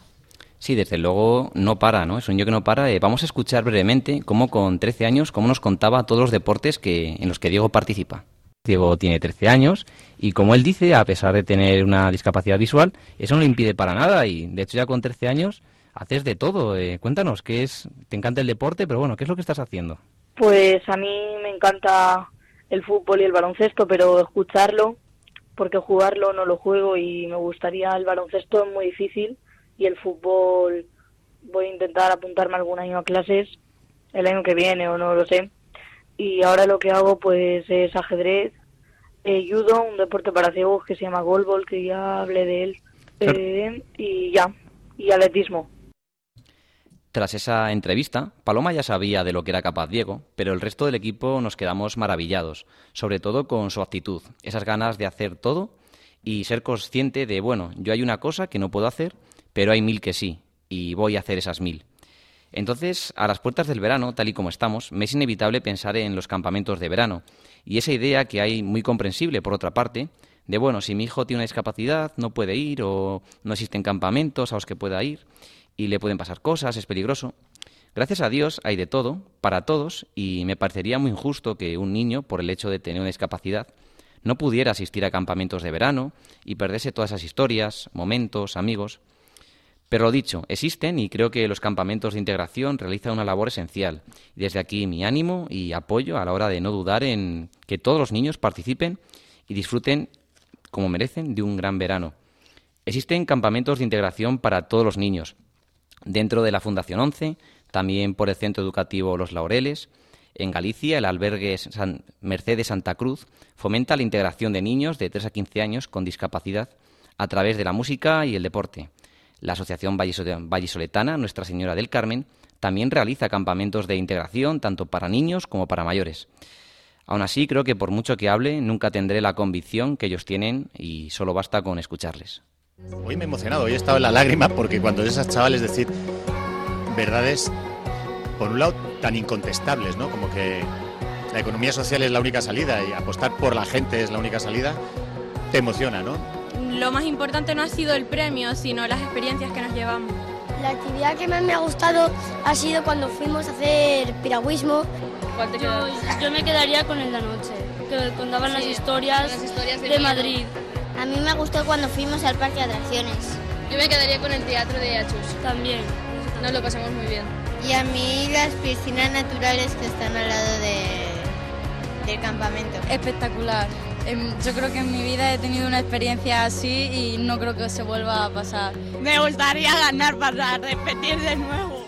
Sí, desde luego no para, ¿no? Es un niño que no para. Eh, vamos a escuchar brevemente cómo con 13 años, cómo nos contaba todos los deportes que, en los que Diego participa. Diego tiene 13 años y como él dice, a pesar de tener una discapacidad visual, eso no le impide para nada y de hecho ya con 13 años haces de todo. Eh, cuéntanos, ¿qué es? Te encanta el deporte, pero bueno, ¿qué es lo que estás haciendo? Pues a mí me encanta el fútbol y el baloncesto, pero escucharlo, porque jugarlo no lo juego y me gustaría el baloncesto es muy difícil y el fútbol voy a intentar apuntarme algún año a clases el año que viene o no lo sé. Y ahora lo que hago pues es ajedrez, eh, judo, un deporte para ciegos que se llama goalball, que ya hablé de él, eh, y ya, y atletismo. Tras esa entrevista, Paloma ya sabía de lo que era capaz Diego, pero el resto del equipo nos quedamos maravillados, sobre todo con su actitud, esas ganas de hacer todo y ser consciente de, bueno, yo hay una cosa que no puedo hacer, pero hay mil que sí, y voy a hacer esas mil. Entonces, a las puertas del verano, tal y como estamos, me es inevitable pensar en los campamentos de verano, y esa idea que hay muy comprensible, por otra parte, de, bueno, si mi hijo tiene una discapacidad, no puede ir o no existen campamentos a los que pueda ir y le pueden pasar cosas, es peligroso. Gracias a Dios hay de todo, para todos, y me parecería muy injusto que un niño, por el hecho de tener una discapacidad, no pudiera asistir a campamentos de verano y perderse todas esas historias, momentos, amigos. Pero lo dicho, existen y creo que los campamentos de integración realizan una labor esencial. Desde aquí mi ánimo y apoyo a la hora de no dudar en que todos los niños participen y disfruten como merecen de un gran verano. Existen campamentos de integración para todos los niños, dentro de la Fundación 11, también por el Centro Educativo Los Laureles. En Galicia, el albergue San Mercedes Santa Cruz fomenta la integración de niños de 3 a 15 años con discapacidad a través de la música y el deporte. La Asociación Vallisoletana Nuestra Señora del Carmen también realiza campamentos de integración tanto para niños como para mayores. Aún así, creo que por mucho que hable, nunca tendré la convicción que ellos tienen y solo basta con escucharles. Hoy me he emocionado, hoy he estado en la lágrima porque cuando esas chavales decir verdades, por un lado, tan incontestables, ¿no? Como que la economía social es la única salida y apostar por la gente es la única salida, te emociona, ¿no? Lo más importante no ha sido el premio, sino las experiencias que nos llevamos. La actividad que más me ha gustado ha sido cuando fuimos a hacer piragüismo. Yo, yo me quedaría con el de anoche, que contaban las, historias las historias de, de Madrid. A mí me gustó cuando fuimos al parque de atracciones. Yo me quedaría con el teatro de Achus. También. Nos lo pasamos muy bien. Y a mí las piscinas naturales que están al lado de, del campamento. Espectacular. Yo creo que en mi vida he tenido una experiencia así y no creo que se vuelva a pasar. Me gustaría ganar para repetir de nuevo.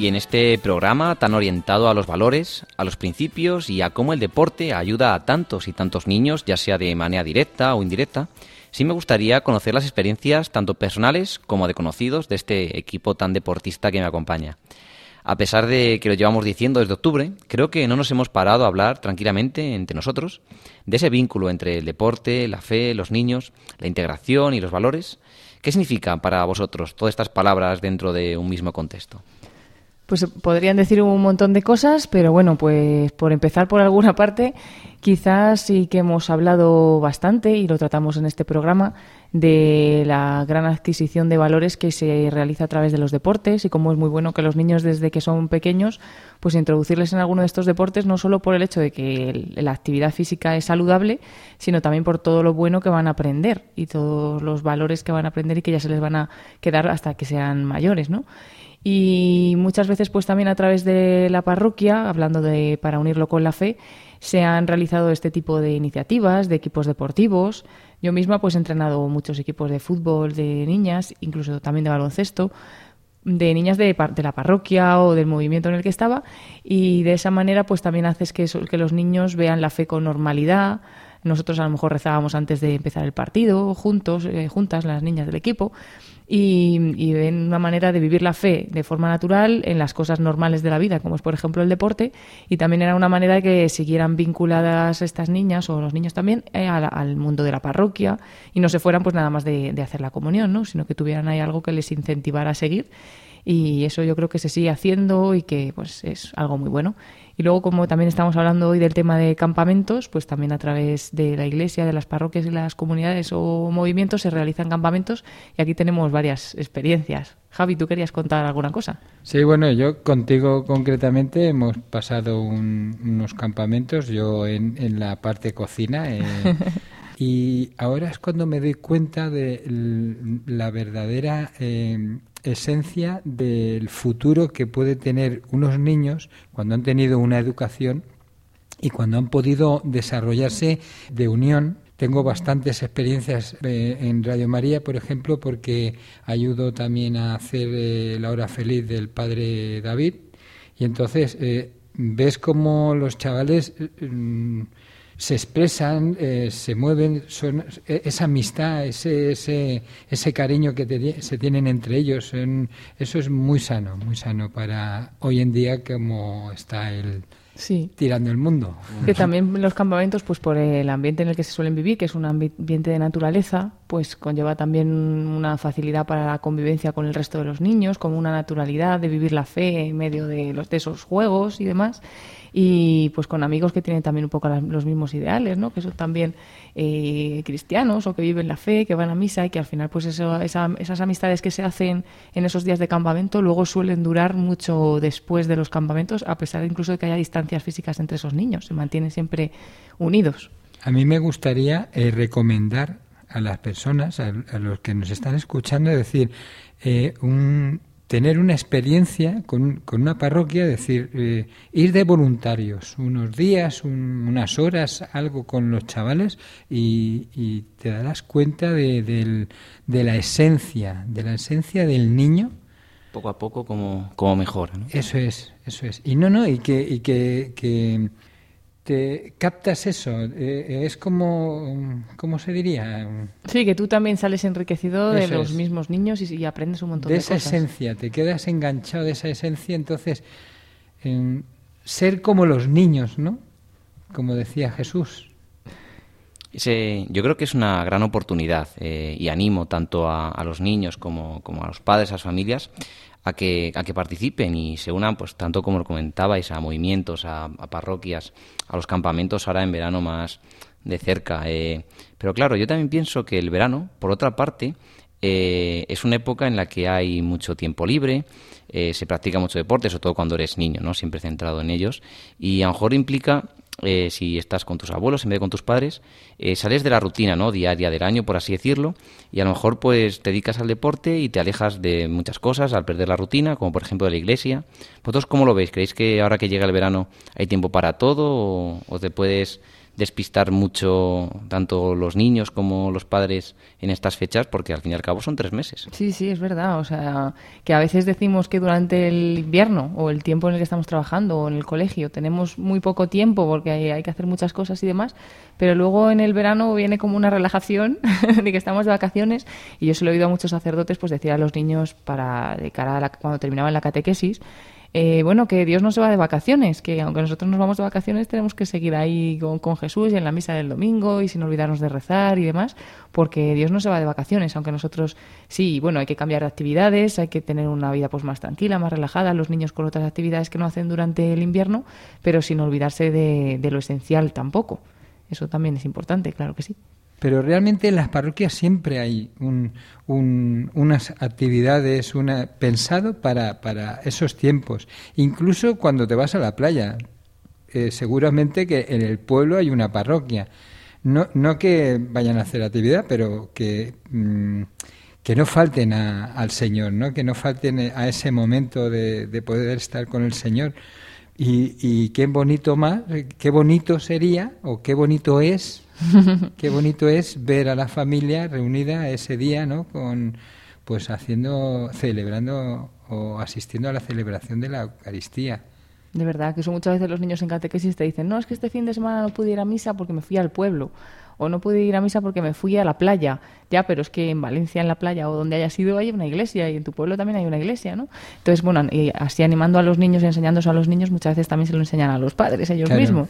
Y en este programa tan orientado a los valores, a los principios y a cómo el deporte ayuda a tantos y tantos niños, ya sea de manera directa o indirecta, sí me gustaría conocer las experiencias tanto personales como de conocidos de este equipo tan deportista que me acompaña. A pesar de que lo llevamos diciendo desde octubre, creo que no nos hemos parado a hablar tranquilamente entre nosotros de ese vínculo entre el deporte, la fe, los niños, la integración y los valores. ¿Qué significa para vosotros todas estas palabras dentro de un mismo contexto? Pues podrían decir un montón de cosas, pero bueno, pues por empezar por alguna parte, quizás sí que hemos hablado bastante y lo tratamos en este programa de la gran adquisición de valores que se realiza a través de los deportes y cómo es muy bueno que los niños desde que son pequeños pues introducirles en alguno de estos deportes no solo por el hecho de que la actividad física es saludable, sino también por todo lo bueno que van a aprender y todos los valores que van a aprender y que ya se les van a quedar hasta que sean mayores, ¿no? Y muchas veces pues también a través de la parroquia, hablando de para unirlo con la fe, se han realizado este tipo de iniciativas de equipos deportivos. Yo misma pues he entrenado muchos equipos de fútbol de niñas, incluso también de baloncesto, de niñas de, de, la parroquia o del movimiento en el que estaba y de esa manera pues también haces que, que los niños vean la fe con normalidad. Nosotros a lo mejor rezábamos antes de empezar el partido juntos, eh, juntas las niñas del equipo y, ven una manera de vivir la fe de forma natural en las cosas normales de la vida, como es por ejemplo el deporte, y también era una manera de que siguieran vinculadas estas niñas o los niños también eh, al, mundo de la parroquia y no se fueran pues nada más de, de hacer la comunión, ¿no? sino que tuvieran ahí algo que les incentivara a seguir y eso yo creo que se sigue haciendo y que pues es algo muy bueno. Y luego, como también estamos hablando hoy del tema de campamentos, pues también a través de la iglesia, de las parroquias y las comunidades o movimientos se realizan campamentos y aquí tenemos varias experiencias. Javi, ¿tú querías contar alguna cosa? Sí, bueno, yo contigo concretamente hemos pasado unos campamentos, yo en, en la parte cocina. Eh, y ahora es cuando me doy cuenta de la verdadera eh, esencia del futuro que puede tener unos niños cuando han tenido una educación y cuando han podido desarrollarse de unión. Tengo bastantes experiencias eh, en Radio María, por ejemplo, porque ayudo también a hacer eh, la hora feliz del padre David. Y entonces eh, ves cómo los chavales se expresan, eh, se mueven, son, e, esa amistad, ese, ese, ese cariño que se tienen entre ellos, eso es muy sano, muy sano para hoy en día como está el, tirando el mundo. Que también los campamentos, pues por el ambiente en el que se suelen vivir, que es un ambiente de naturaleza, pues conlleva también una facilidad para la convivencia con el resto de los niños, como una naturalidad de vivir la fe en medio de, los, de esos juegos y demás y pues con amigos que tienen también un poco los mismos ideales, ¿no? Que son también eh, cristianos o que viven la fe, que van a misa y que al final pues eso, esas amistades que se hacen en esos días de campamento luego suelen durar mucho después de los campamentos, a pesar incluso de que haya distancias físicas entre esos niños, se mantienen siempre unidos. A mí me gustaría eh, recomendar a las personas, a, los que nos están escuchando, decir, eh, un, tener una experiencia con, con una parroquia, es decir, eh, ir de voluntarios unos días, unas horas, algo con los chavales y, te darás cuenta de, de, la esencia, de la esencia del niño. Poco a poco como, como mejora. Eso es, eso es. Y no, no, y que, y que, que te captas eso. Eh, es como, ¿cómo se diría? Sí, que tú también sales enriquecido de los mismos niños y, aprendes un montón de, cosas. De esa esencia, te quedas enganchado de esa esencia. Entonces, ser como los niños, ¿no? Como decía Jesús. yo creo que es una gran oportunidad eh, y animo tanto a, a los niños como, como, a los padres, a las familias, a que, a que participen y se unan, pues tanto como comentabais, a movimientos, a, parroquias, a los campamentos ahora en verano más de cerca. Eh. Pero claro, yo también pienso que el verano, por otra parte, eh, es una época en la que hay mucho tiempo libre, eh, se practica mucho deporte, sobre todo cuando eres niño, ¿no? Siempre centrado en ellos. Y a lo mejor implica eh, si estás con tus abuelos en vez de con tus padres, eh, sales de la rutina ¿no? diaria del año, por así decirlo, y a lo mejor pues te dedicas al deporte y te alejas de muchas cosas al perder la rutina, como por ejemplo de la iglesia. ¿Vosotros cómo lo veis? ¿Creéis que ahora que llega el verano hay tiempo para todo o te puedes despistar mucho tanto los niños como los padres en estas fechas porque al fin y al cabo son tres meses. Sí, sí, es verdad. O sea, que a veces decimos que durante el invierno o el tiempo en el que estamos trabajando o en el colegio tenemos muy poco tiempo porque hay, que hacer muchas cosas y demás, pero luego en el verano viene como una relajación de que estamos de vacaciones y yo se lo he oído a muchos sacerdotes pues decir a los niños para de cara a cuando terminaban la catequesis eh, bueno, que Dios no se va de vacaciones, que aunque nosotros nos vamos de vacaciones tenemos que seguir ahí con, Jesús y en la misa del domingo y sin olvidarnos de rezar y demás, porque Dios no se va de vacaciones, aunque nosotros sí, bueno, hay que cambiar de actividades, hay que tener una vida pues más tranquila, más relajada, los niños con otras actividades que no hacen durante el invierno, pero sin olvidarse de lo esencial tampoco. Eso también es importante, claro que sí pero realmente en las parroquias siempre hay unas actividades una, pensado para, para, esos tiempos. Incluso cuando te vas a la playa, eh, seguramente que en el pueblo hay una parroquia. No, no que vayan a hacer actividad, pero que, mm, que no falten al Señor, ¿no? que no falten a ese momento de, de poder estar con el Señor. Y, y qué bonito más, qué bonito sería o qué bonito es Qué bonito es ver a la familia reunida ese día, ¿no? Con, pues haciendo, celebrando o asistiendo a la celebración de la Eucaristía. De verdad, que eso muchas veces los niños en catequesis te dicen, no, es que este fin de semana no pude ir a misa porque me fui al pueblo, o no pude ir a misa porque me fui a la playa. Ya, pero es que en Valencia, en la playa o donde haya sido, hay una iglesia y en tu pueblo también hay una iglesia, ¿no? Entonces, bueno, y así animando a los niños y enseñándose a los niños, muchas veces también se lo enseñan a los padres ellos mismos.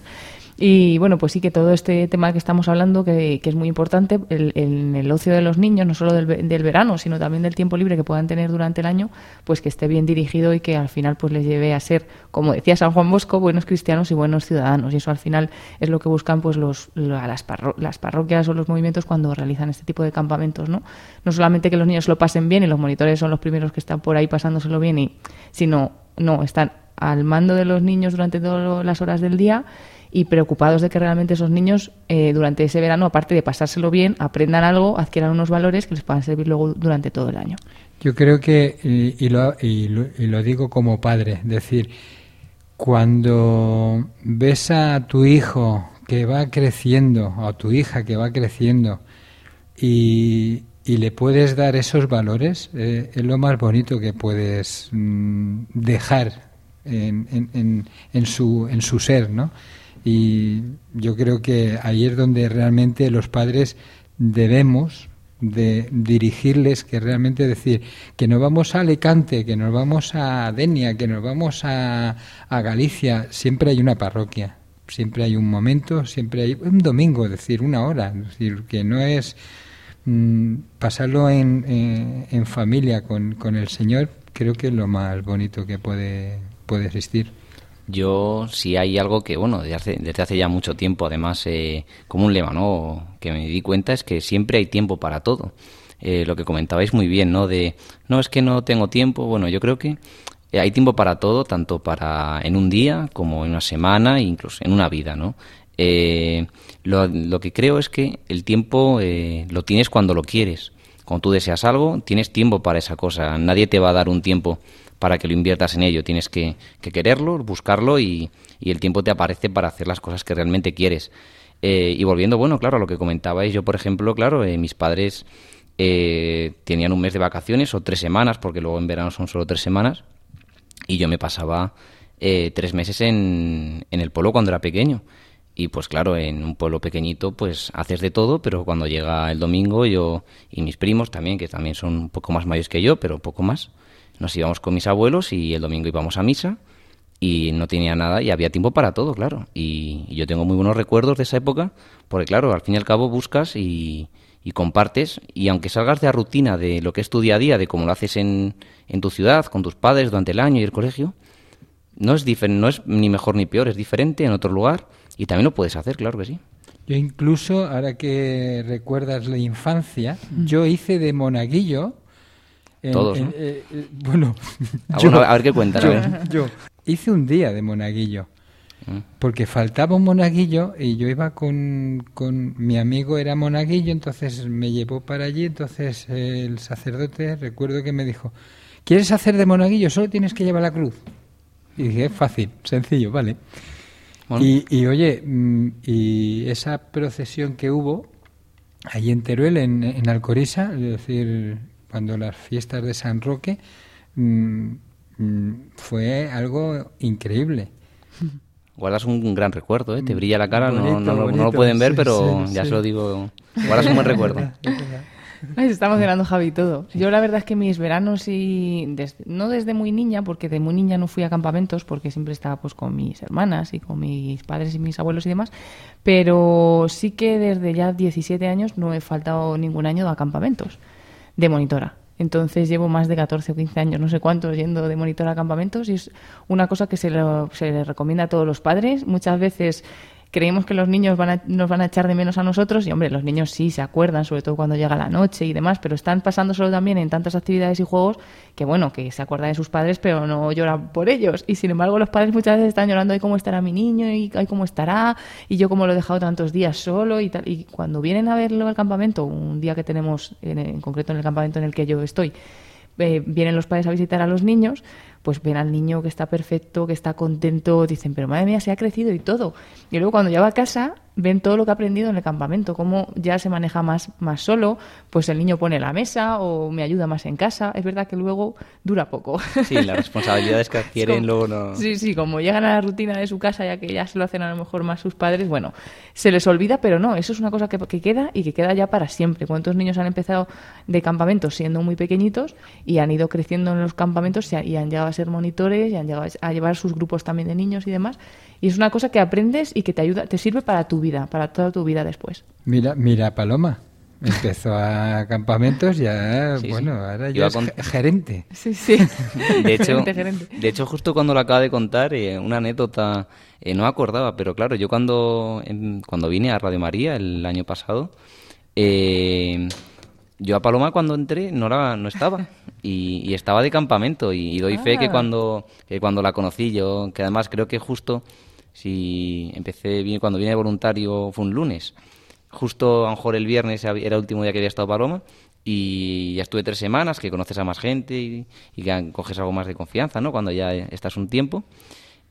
Y bueno, pues sí que todo este tema que estamos hablando, que, es muy importante, el, el, ocio de los niños, no solo del, verano, sino también del tiempo libre que puedan tener durante el año, pues que esté bien dirigido y que al final pues les lleve a ser, como decía San Juan Bosco, buenos cristianos y buenos ciudadanos. Y eso al final es lo que buscan pues los, las, las parroquias o los movimientos cuando realizan este tipo de campamentos, ¿no? No solamente que los niños lo pasen bien y los monitores son los primeros que están por ahí pasándoselo bien, y, sino, no, están al mando de los niños durante todas las horas del día y preocupados de que realmente esos niños eh, durante ese verano, aparte de pasárselo bien, aprendan algo, adquieran unos valores que les puedan servir luego durante todo el año. Yo creo que, y, lo, y, lo, digo como padre, es decir, cuando ves a tu hijo que va creciendo, o a tu hija que va creciendo, y, y le puedes dar esos valores, eh, es lo más bonito que puedes mm, dejar en, en, en, su, en su ser, ¿no? Y yo creo que ahí es donde realmente los padres debemos de dirigirles, que realmente decir que nos vamos a Alicante, que nos vamos a Denia, que nos vamos a, a Galicia, siempre hay una parroquia, siempre hay un momento, siempre hay un domingo, es decir, una hora, es decir, que no es mm, pasarlo en, en, en familia con, con el Señor, creo que es lo más bonito que puede, puede existir. Yo, si hay algo que, bueno, desde hace, desde hace ya mucho tiempo, además, eh, como un lema, ¿no? Que me di cuenta es que siempre hay tiempo para todo. Eh, lo que comentabais muy bien, ¿no? De, no, es que no tengo tiempo. Bueno, yo creo que eh, hay tiempo para todo, tanto para en un día como en una semana, incluso en una vida, ¿no? Eh, lo, lo, que creo es que el tiempo eh, lo tienes cuando lo quieres. Cuando tú deseas algo, tienes tiempo para esa cosa. Nadie te va a dar un tiempo para que lo inviertas en ello. Tienes que, que quererlo, buscarlo y, y, el tiempo te aparece para hacer las cosas que realmente quieres. Eh, y volviendo, bueno, claro, a lo que comentabais, yo, por ejemplo, claro, eh, mis padres eh, tenían un mes de vacaciones o tres semanas, porque luego en verano son solo tres semanas, y yo me pasaba eh, tres meses en, en el pueblo cuando era pequeño. Y pues claro, en un pueblo pequeñito pues haces de todo, pero cuando llega el domingo yo y mis primos también, que también son un poco más mayores que yo, pero poco más, nos íbamos con mis abuelos y el domingo íbamos a misa y no tenía nada y había tiempo para todo, claro. Y, y yo tengo muy buenos recuerdos de esa época, porque claro, al fin y al cabo buscas y, y compartes y aunque salgas de la rutina de lo que es tu día a día, de cómo lo haces en, en tu ciudad, con tus padres durante el año y el colegio, no es, no es ni mejor ni peor, es diferente en otro lugar y también lo puedes hacer, claro que sí. Yo incluso, ahora que recuerdas la infancia, mm. yo hice de monaguillo. En, Todos, en, ¿no? eh, eh, bueno, ah, yo, bueno, a ver qué cuentas. Yo, yo, hice un día de monaguillo. Mm. Porque faltaba un monaguillo y yo iba con, con, mi amigo era monaguillo, entonces me llevó para allí, entonces el sacerdote recuerdo que me dijo, ¿quieres hacer de monaguillo? Solo tienes que llevar la cruz. Y dije, es fácil, sencillo, vale. Bueno. Y, y, oye, y esa procesión que hubo allí en Teruel, en, en Alcorisa, es decir, cuando las fiestas de San Roque, mmm, fue algo increíble. Guardas un gran recuerdo, ¿eh? te brilla la cara, bonito, no, no, bonito, no, lo pueden ver, sí, pero sí, ya sí. se lo digo. Guardas un buen recuerdo. Ay, se está emocionando Javi todo. Yo la verdad es que mis veranos y desde, no desde muy niña, porque de muy niña no fui a campamentos, porque siempre estaba pues con mis hermanas y con mis padres y mis abuelos y demás, pero sí que desde ya 17 años no he faltado ningún año de campamentos de monitora. Entonces llevo más de 14 o 15 años, no sé cuántos, yendo de monitora a campamentos y es una cosa que se, lo, se le recomienda a todos los padres. Muchas veces creemos que los niños van a, nos van a echar de menos a nosotros y, hombre, los niños sí se acuerdan, sobre todo cuando llega la noche y demás, pero están pasándoselo también en tantas actividades y juegos que, bueno, que se acuerdan de sus padres, pero no lloran por ellos. Y, sin embargo, los padres muchas veces están llorando, ay, cómo estará mi niño, y ay, cómo estará, y yo cómo lo he dejado tantos días solo y tal. Y cuando vienen a verlo al campamento, un día que tenemos, en, en concreto en el campamento en el que yo estoy, eh, vienen los padres a visitar a los niños, pues ven al niño que está perfecto, que está contento, dicen, pero madre mía, se ha crecido y todo. Y luego cuando ya va a casa, ven todo lo que ha aprendido en el campamento, cómo ya se maneja más, más solo, pues el niño pone la mesa o me ayuda más en casa. Es verdad que luego dura poco. Sí, las responsabilidades que adquieren luego no... Sí, sí, como llegan a la rutina de su casa, ya que ya se lo hacen a lo mejor más sus padres, bueno, se les olvida, pero no, eso es una cosa que, que queda y que queda ya para siempre. ¿Cuántos niños han empezado de campamentos siendo muy pequeñitos y han ido creciendo en los campamentos y han llegado a ser monitores y han llegado a llevar sus grupos también de niños y demás? Y es una cosa que aprendes y que te ayuda, te sirve para tu vida, para toda tu vida después. Mira, mira Paloma. Empezó a campamentos ya, sí, bueno, sí. ahora ya es con... gerente. Sí, sí. De hecho, gerente. de hecho, justo cuando lo acaba de contar, eh, una anécdota, eh, no acordaba, pero claro, yo cuando, en, cuando vine a Radio María el año pasado, eh, yo a Paloma cuando entré no, era, no estaba y, y, estaba de campamento y, y doy ah. fe que cuando, que cuando la conocí yo, que además creo que justo si empecé bien cuando vine de voluntario fue un lunes. Justo a lo mejor el viernes era el último día que había estado Paloma y ya estuve tres semanas, que conoces a más gente y, y que coges algo más de confianza, ¿no? Cuando ya estás un tiempo.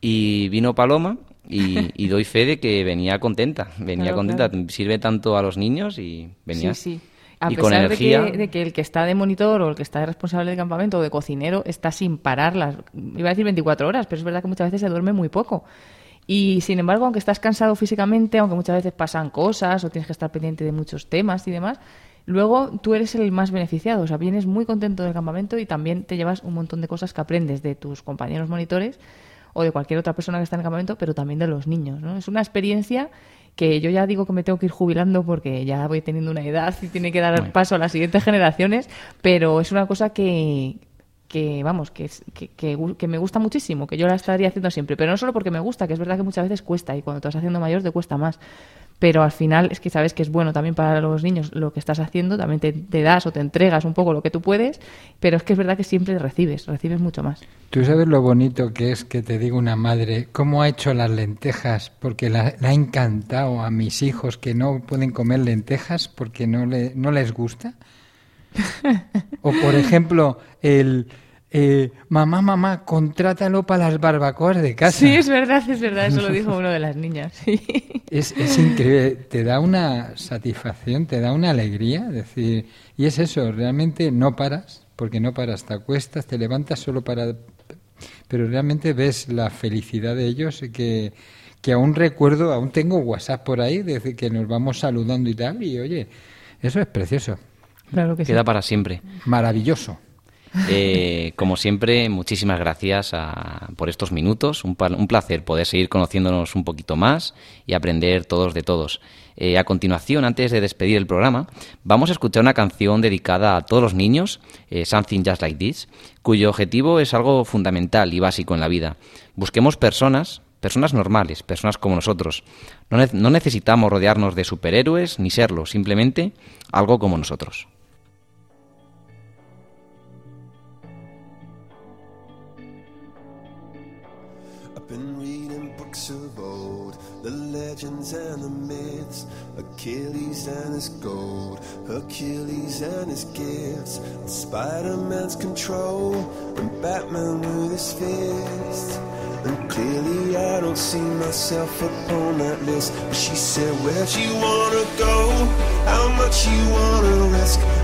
Y vino Paloma y, y doy fe de que venía contenta, venía claro, contenta. Claro. Sirve tanto a los niños y venía... Sí, sí. A y pesar con energía... de, que, de, que, el que está de monitor o el que está de responsable del campamento o de cocinero está sin parar las, iba a decir 24 horas, pero es verdad que muchas veces se duerme muy poco. Y sin embargo, aunque estás cansado físicamente, aunque muchas veces pasan cosas o tienes que estar pendiente de muchos temas y demás, luego tú eres el más beneficiado. O sea, vienes muy contento del campamento y también te llevas un montón de cosas que aprendes de tus compañeros monitores o de cualquier otra persona que está en el campamento, pero también de los niños. ¿no? Es una experiencia que yo ya digo que me tengo que ir jubilando porque ya voy teniendo una edad y tiene que dar paso a las siguientes generaciones, pero es una cosa que, que vamos, que, que, que, me gusta muchísimo, que yo la estaría haciendo siempre, pero no solo porque me gusta, que es verdad que muchas veces cuesta y cuando te vas haciendo mayor te cuesta más, pero al final es que sabes que es bueno también para los niños lo que estás haciendo, también te, te, das o te entregas un poco lo que tú puedes, pero es que es verdad que siempre recibes, recibes mucho más. Tú sabes lo bonito que es que te diga una madre cómo ha hecho las lentejas, porque la, la ha encantado a mis hijos que no pueden comer lentejas porque no, le, no les gusta. o por ejemplo, el... Eh, mamá, mamá, contrátalo para las barbacoas de casa. Sí, es verdad, es verdad, eso lo dijo uno de las niñas. Sí. Es, es, increíble, te da una satisfacción, te da una alegría, decir, y es eso, realmente no paras, porque no paras, te acuestas, te levantas solo para... Pero realmente ves la felicidad de ellos, que, que aún recuerdo, aún tengo WhatsApp por ahí, decir que nos vamos saludando y tal, y oye, eso es precioso. Claro que Queda sí. para siempre. Maravilloso. Eh, como siempre, muchísimas gracias a, por estos minutos. Un, un, placer poder seguir conociéndonos un poquito más y aprender todos de todos. Eh, a continuación, antes de despedir el programa, vamos a escuchar una canción dedicada a todos los niños, eh, Something Just Like This, cuyo objetivo es algo fundamental y básico en la vida. Busquemos personas, personas normales, personas como nosotros. No, ne no necesitamos rodearnos de superhéroes ni serlo, simplemente algo como nosotros. Been reading books of old, the legends and the myths, Achilles and his gold, Hercules and his gifts, Spider Man's control, and Batman with his fist. And clearly I don't see myself upon that list. But she said, Where'd you wanna go? How much you wanna risk?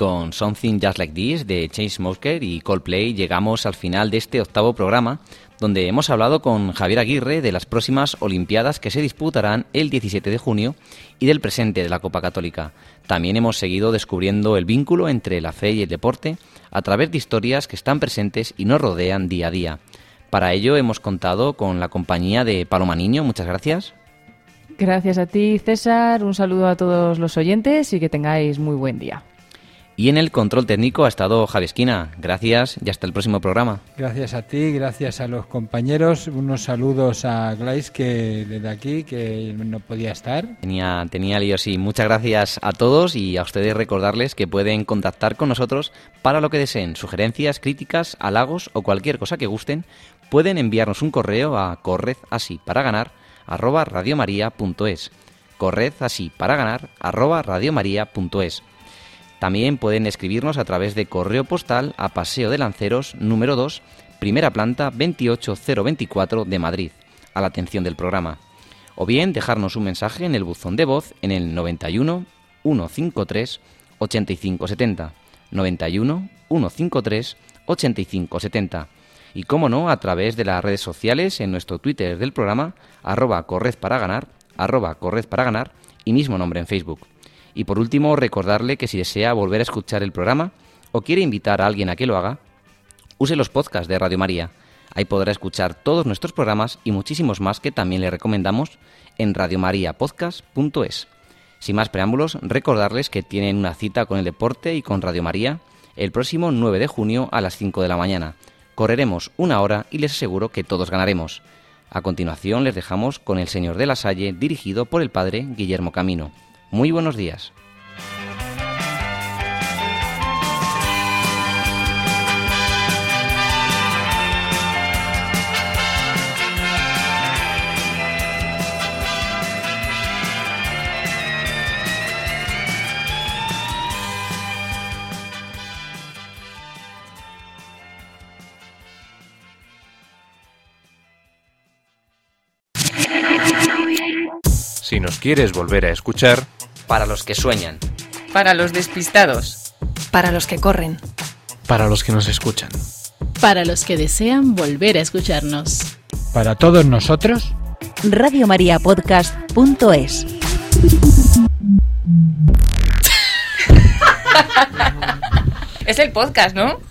Con Something Just Like This de Chainsmokers y Coldplay llegamos al final de este octavo programa, donde hemos hablado con Javier Aguirre de las próximas Olimpiadas que se disputarán el 17 de junio y del presente de la Copa Católica. También hemos seguido descubriendo el vínculo entre la fe y el deporte a través de historias que están presentes y nos rodean día a día. Para ello hemos contado con la compañía de Paloma Niño. Muchas gracias. Gracias a ti, César. Un saludo a todos los oyentes y que tengáis muy buen día. Y en el control técnico ha estado Javi Esquina. Gracias y hasta el próximo programa. Gracias a ti, gracias a los compañeros. Unos saludos a Glais que desde aquí, que no podía estar. Tenía, tenía lío, sí. Muchas gracias a todos y a ustedes recordarles que pueden contactar con nosotros para lo que deseen. Sugerencias, críticas, halagos o cualquier cosa que gusten. Pueden enviarnos un correo a corred así para ganar arroba radiomaria.es. Corred así para ganar arroba radiomaria.es. También pueden escribirnos a través de correo postal a Paseo de Lanceros, número 2, primera planta 28024 de Madrid, a la atención del programa. O bien dejarnos un mensaje en el buzón de voz en el 91 153 8570. 91 153 8570. Y como no, a través de las redes sociales en nuestro Twitter del programa, arroba corred para ganar, arroba corred para ganar y mismo nombre en Facebook. Y por último, recordarle que si desea volver a escuchar el programa o quiere invitar a alguien a que lo haga, use los podcasts de Radio María. Ahí podrá escuchar todos nuestros programas y muchísimos más que también le recomendamos en radiomariapodcast.es. Sin más preámbulos, recordarles que tienen una cita con el deporte y con Radio María el próximo 9 de junio a las 5 de la mañana. Correremos una hora y les aseguro que todos ganaremos. A continuación les dejamos con El Señor de la Salle, dirigido por el padre Guillermo Camino. Muy buenos días. Si nos quieres volver a escuchar, Para los que sueñan. Para los despistados. Para los que corren. para los que nos escuchan. Para los que desean volver a escucharnos. Para todos nosotros, radiomariapodcast.es. Es el podcast, ¿no?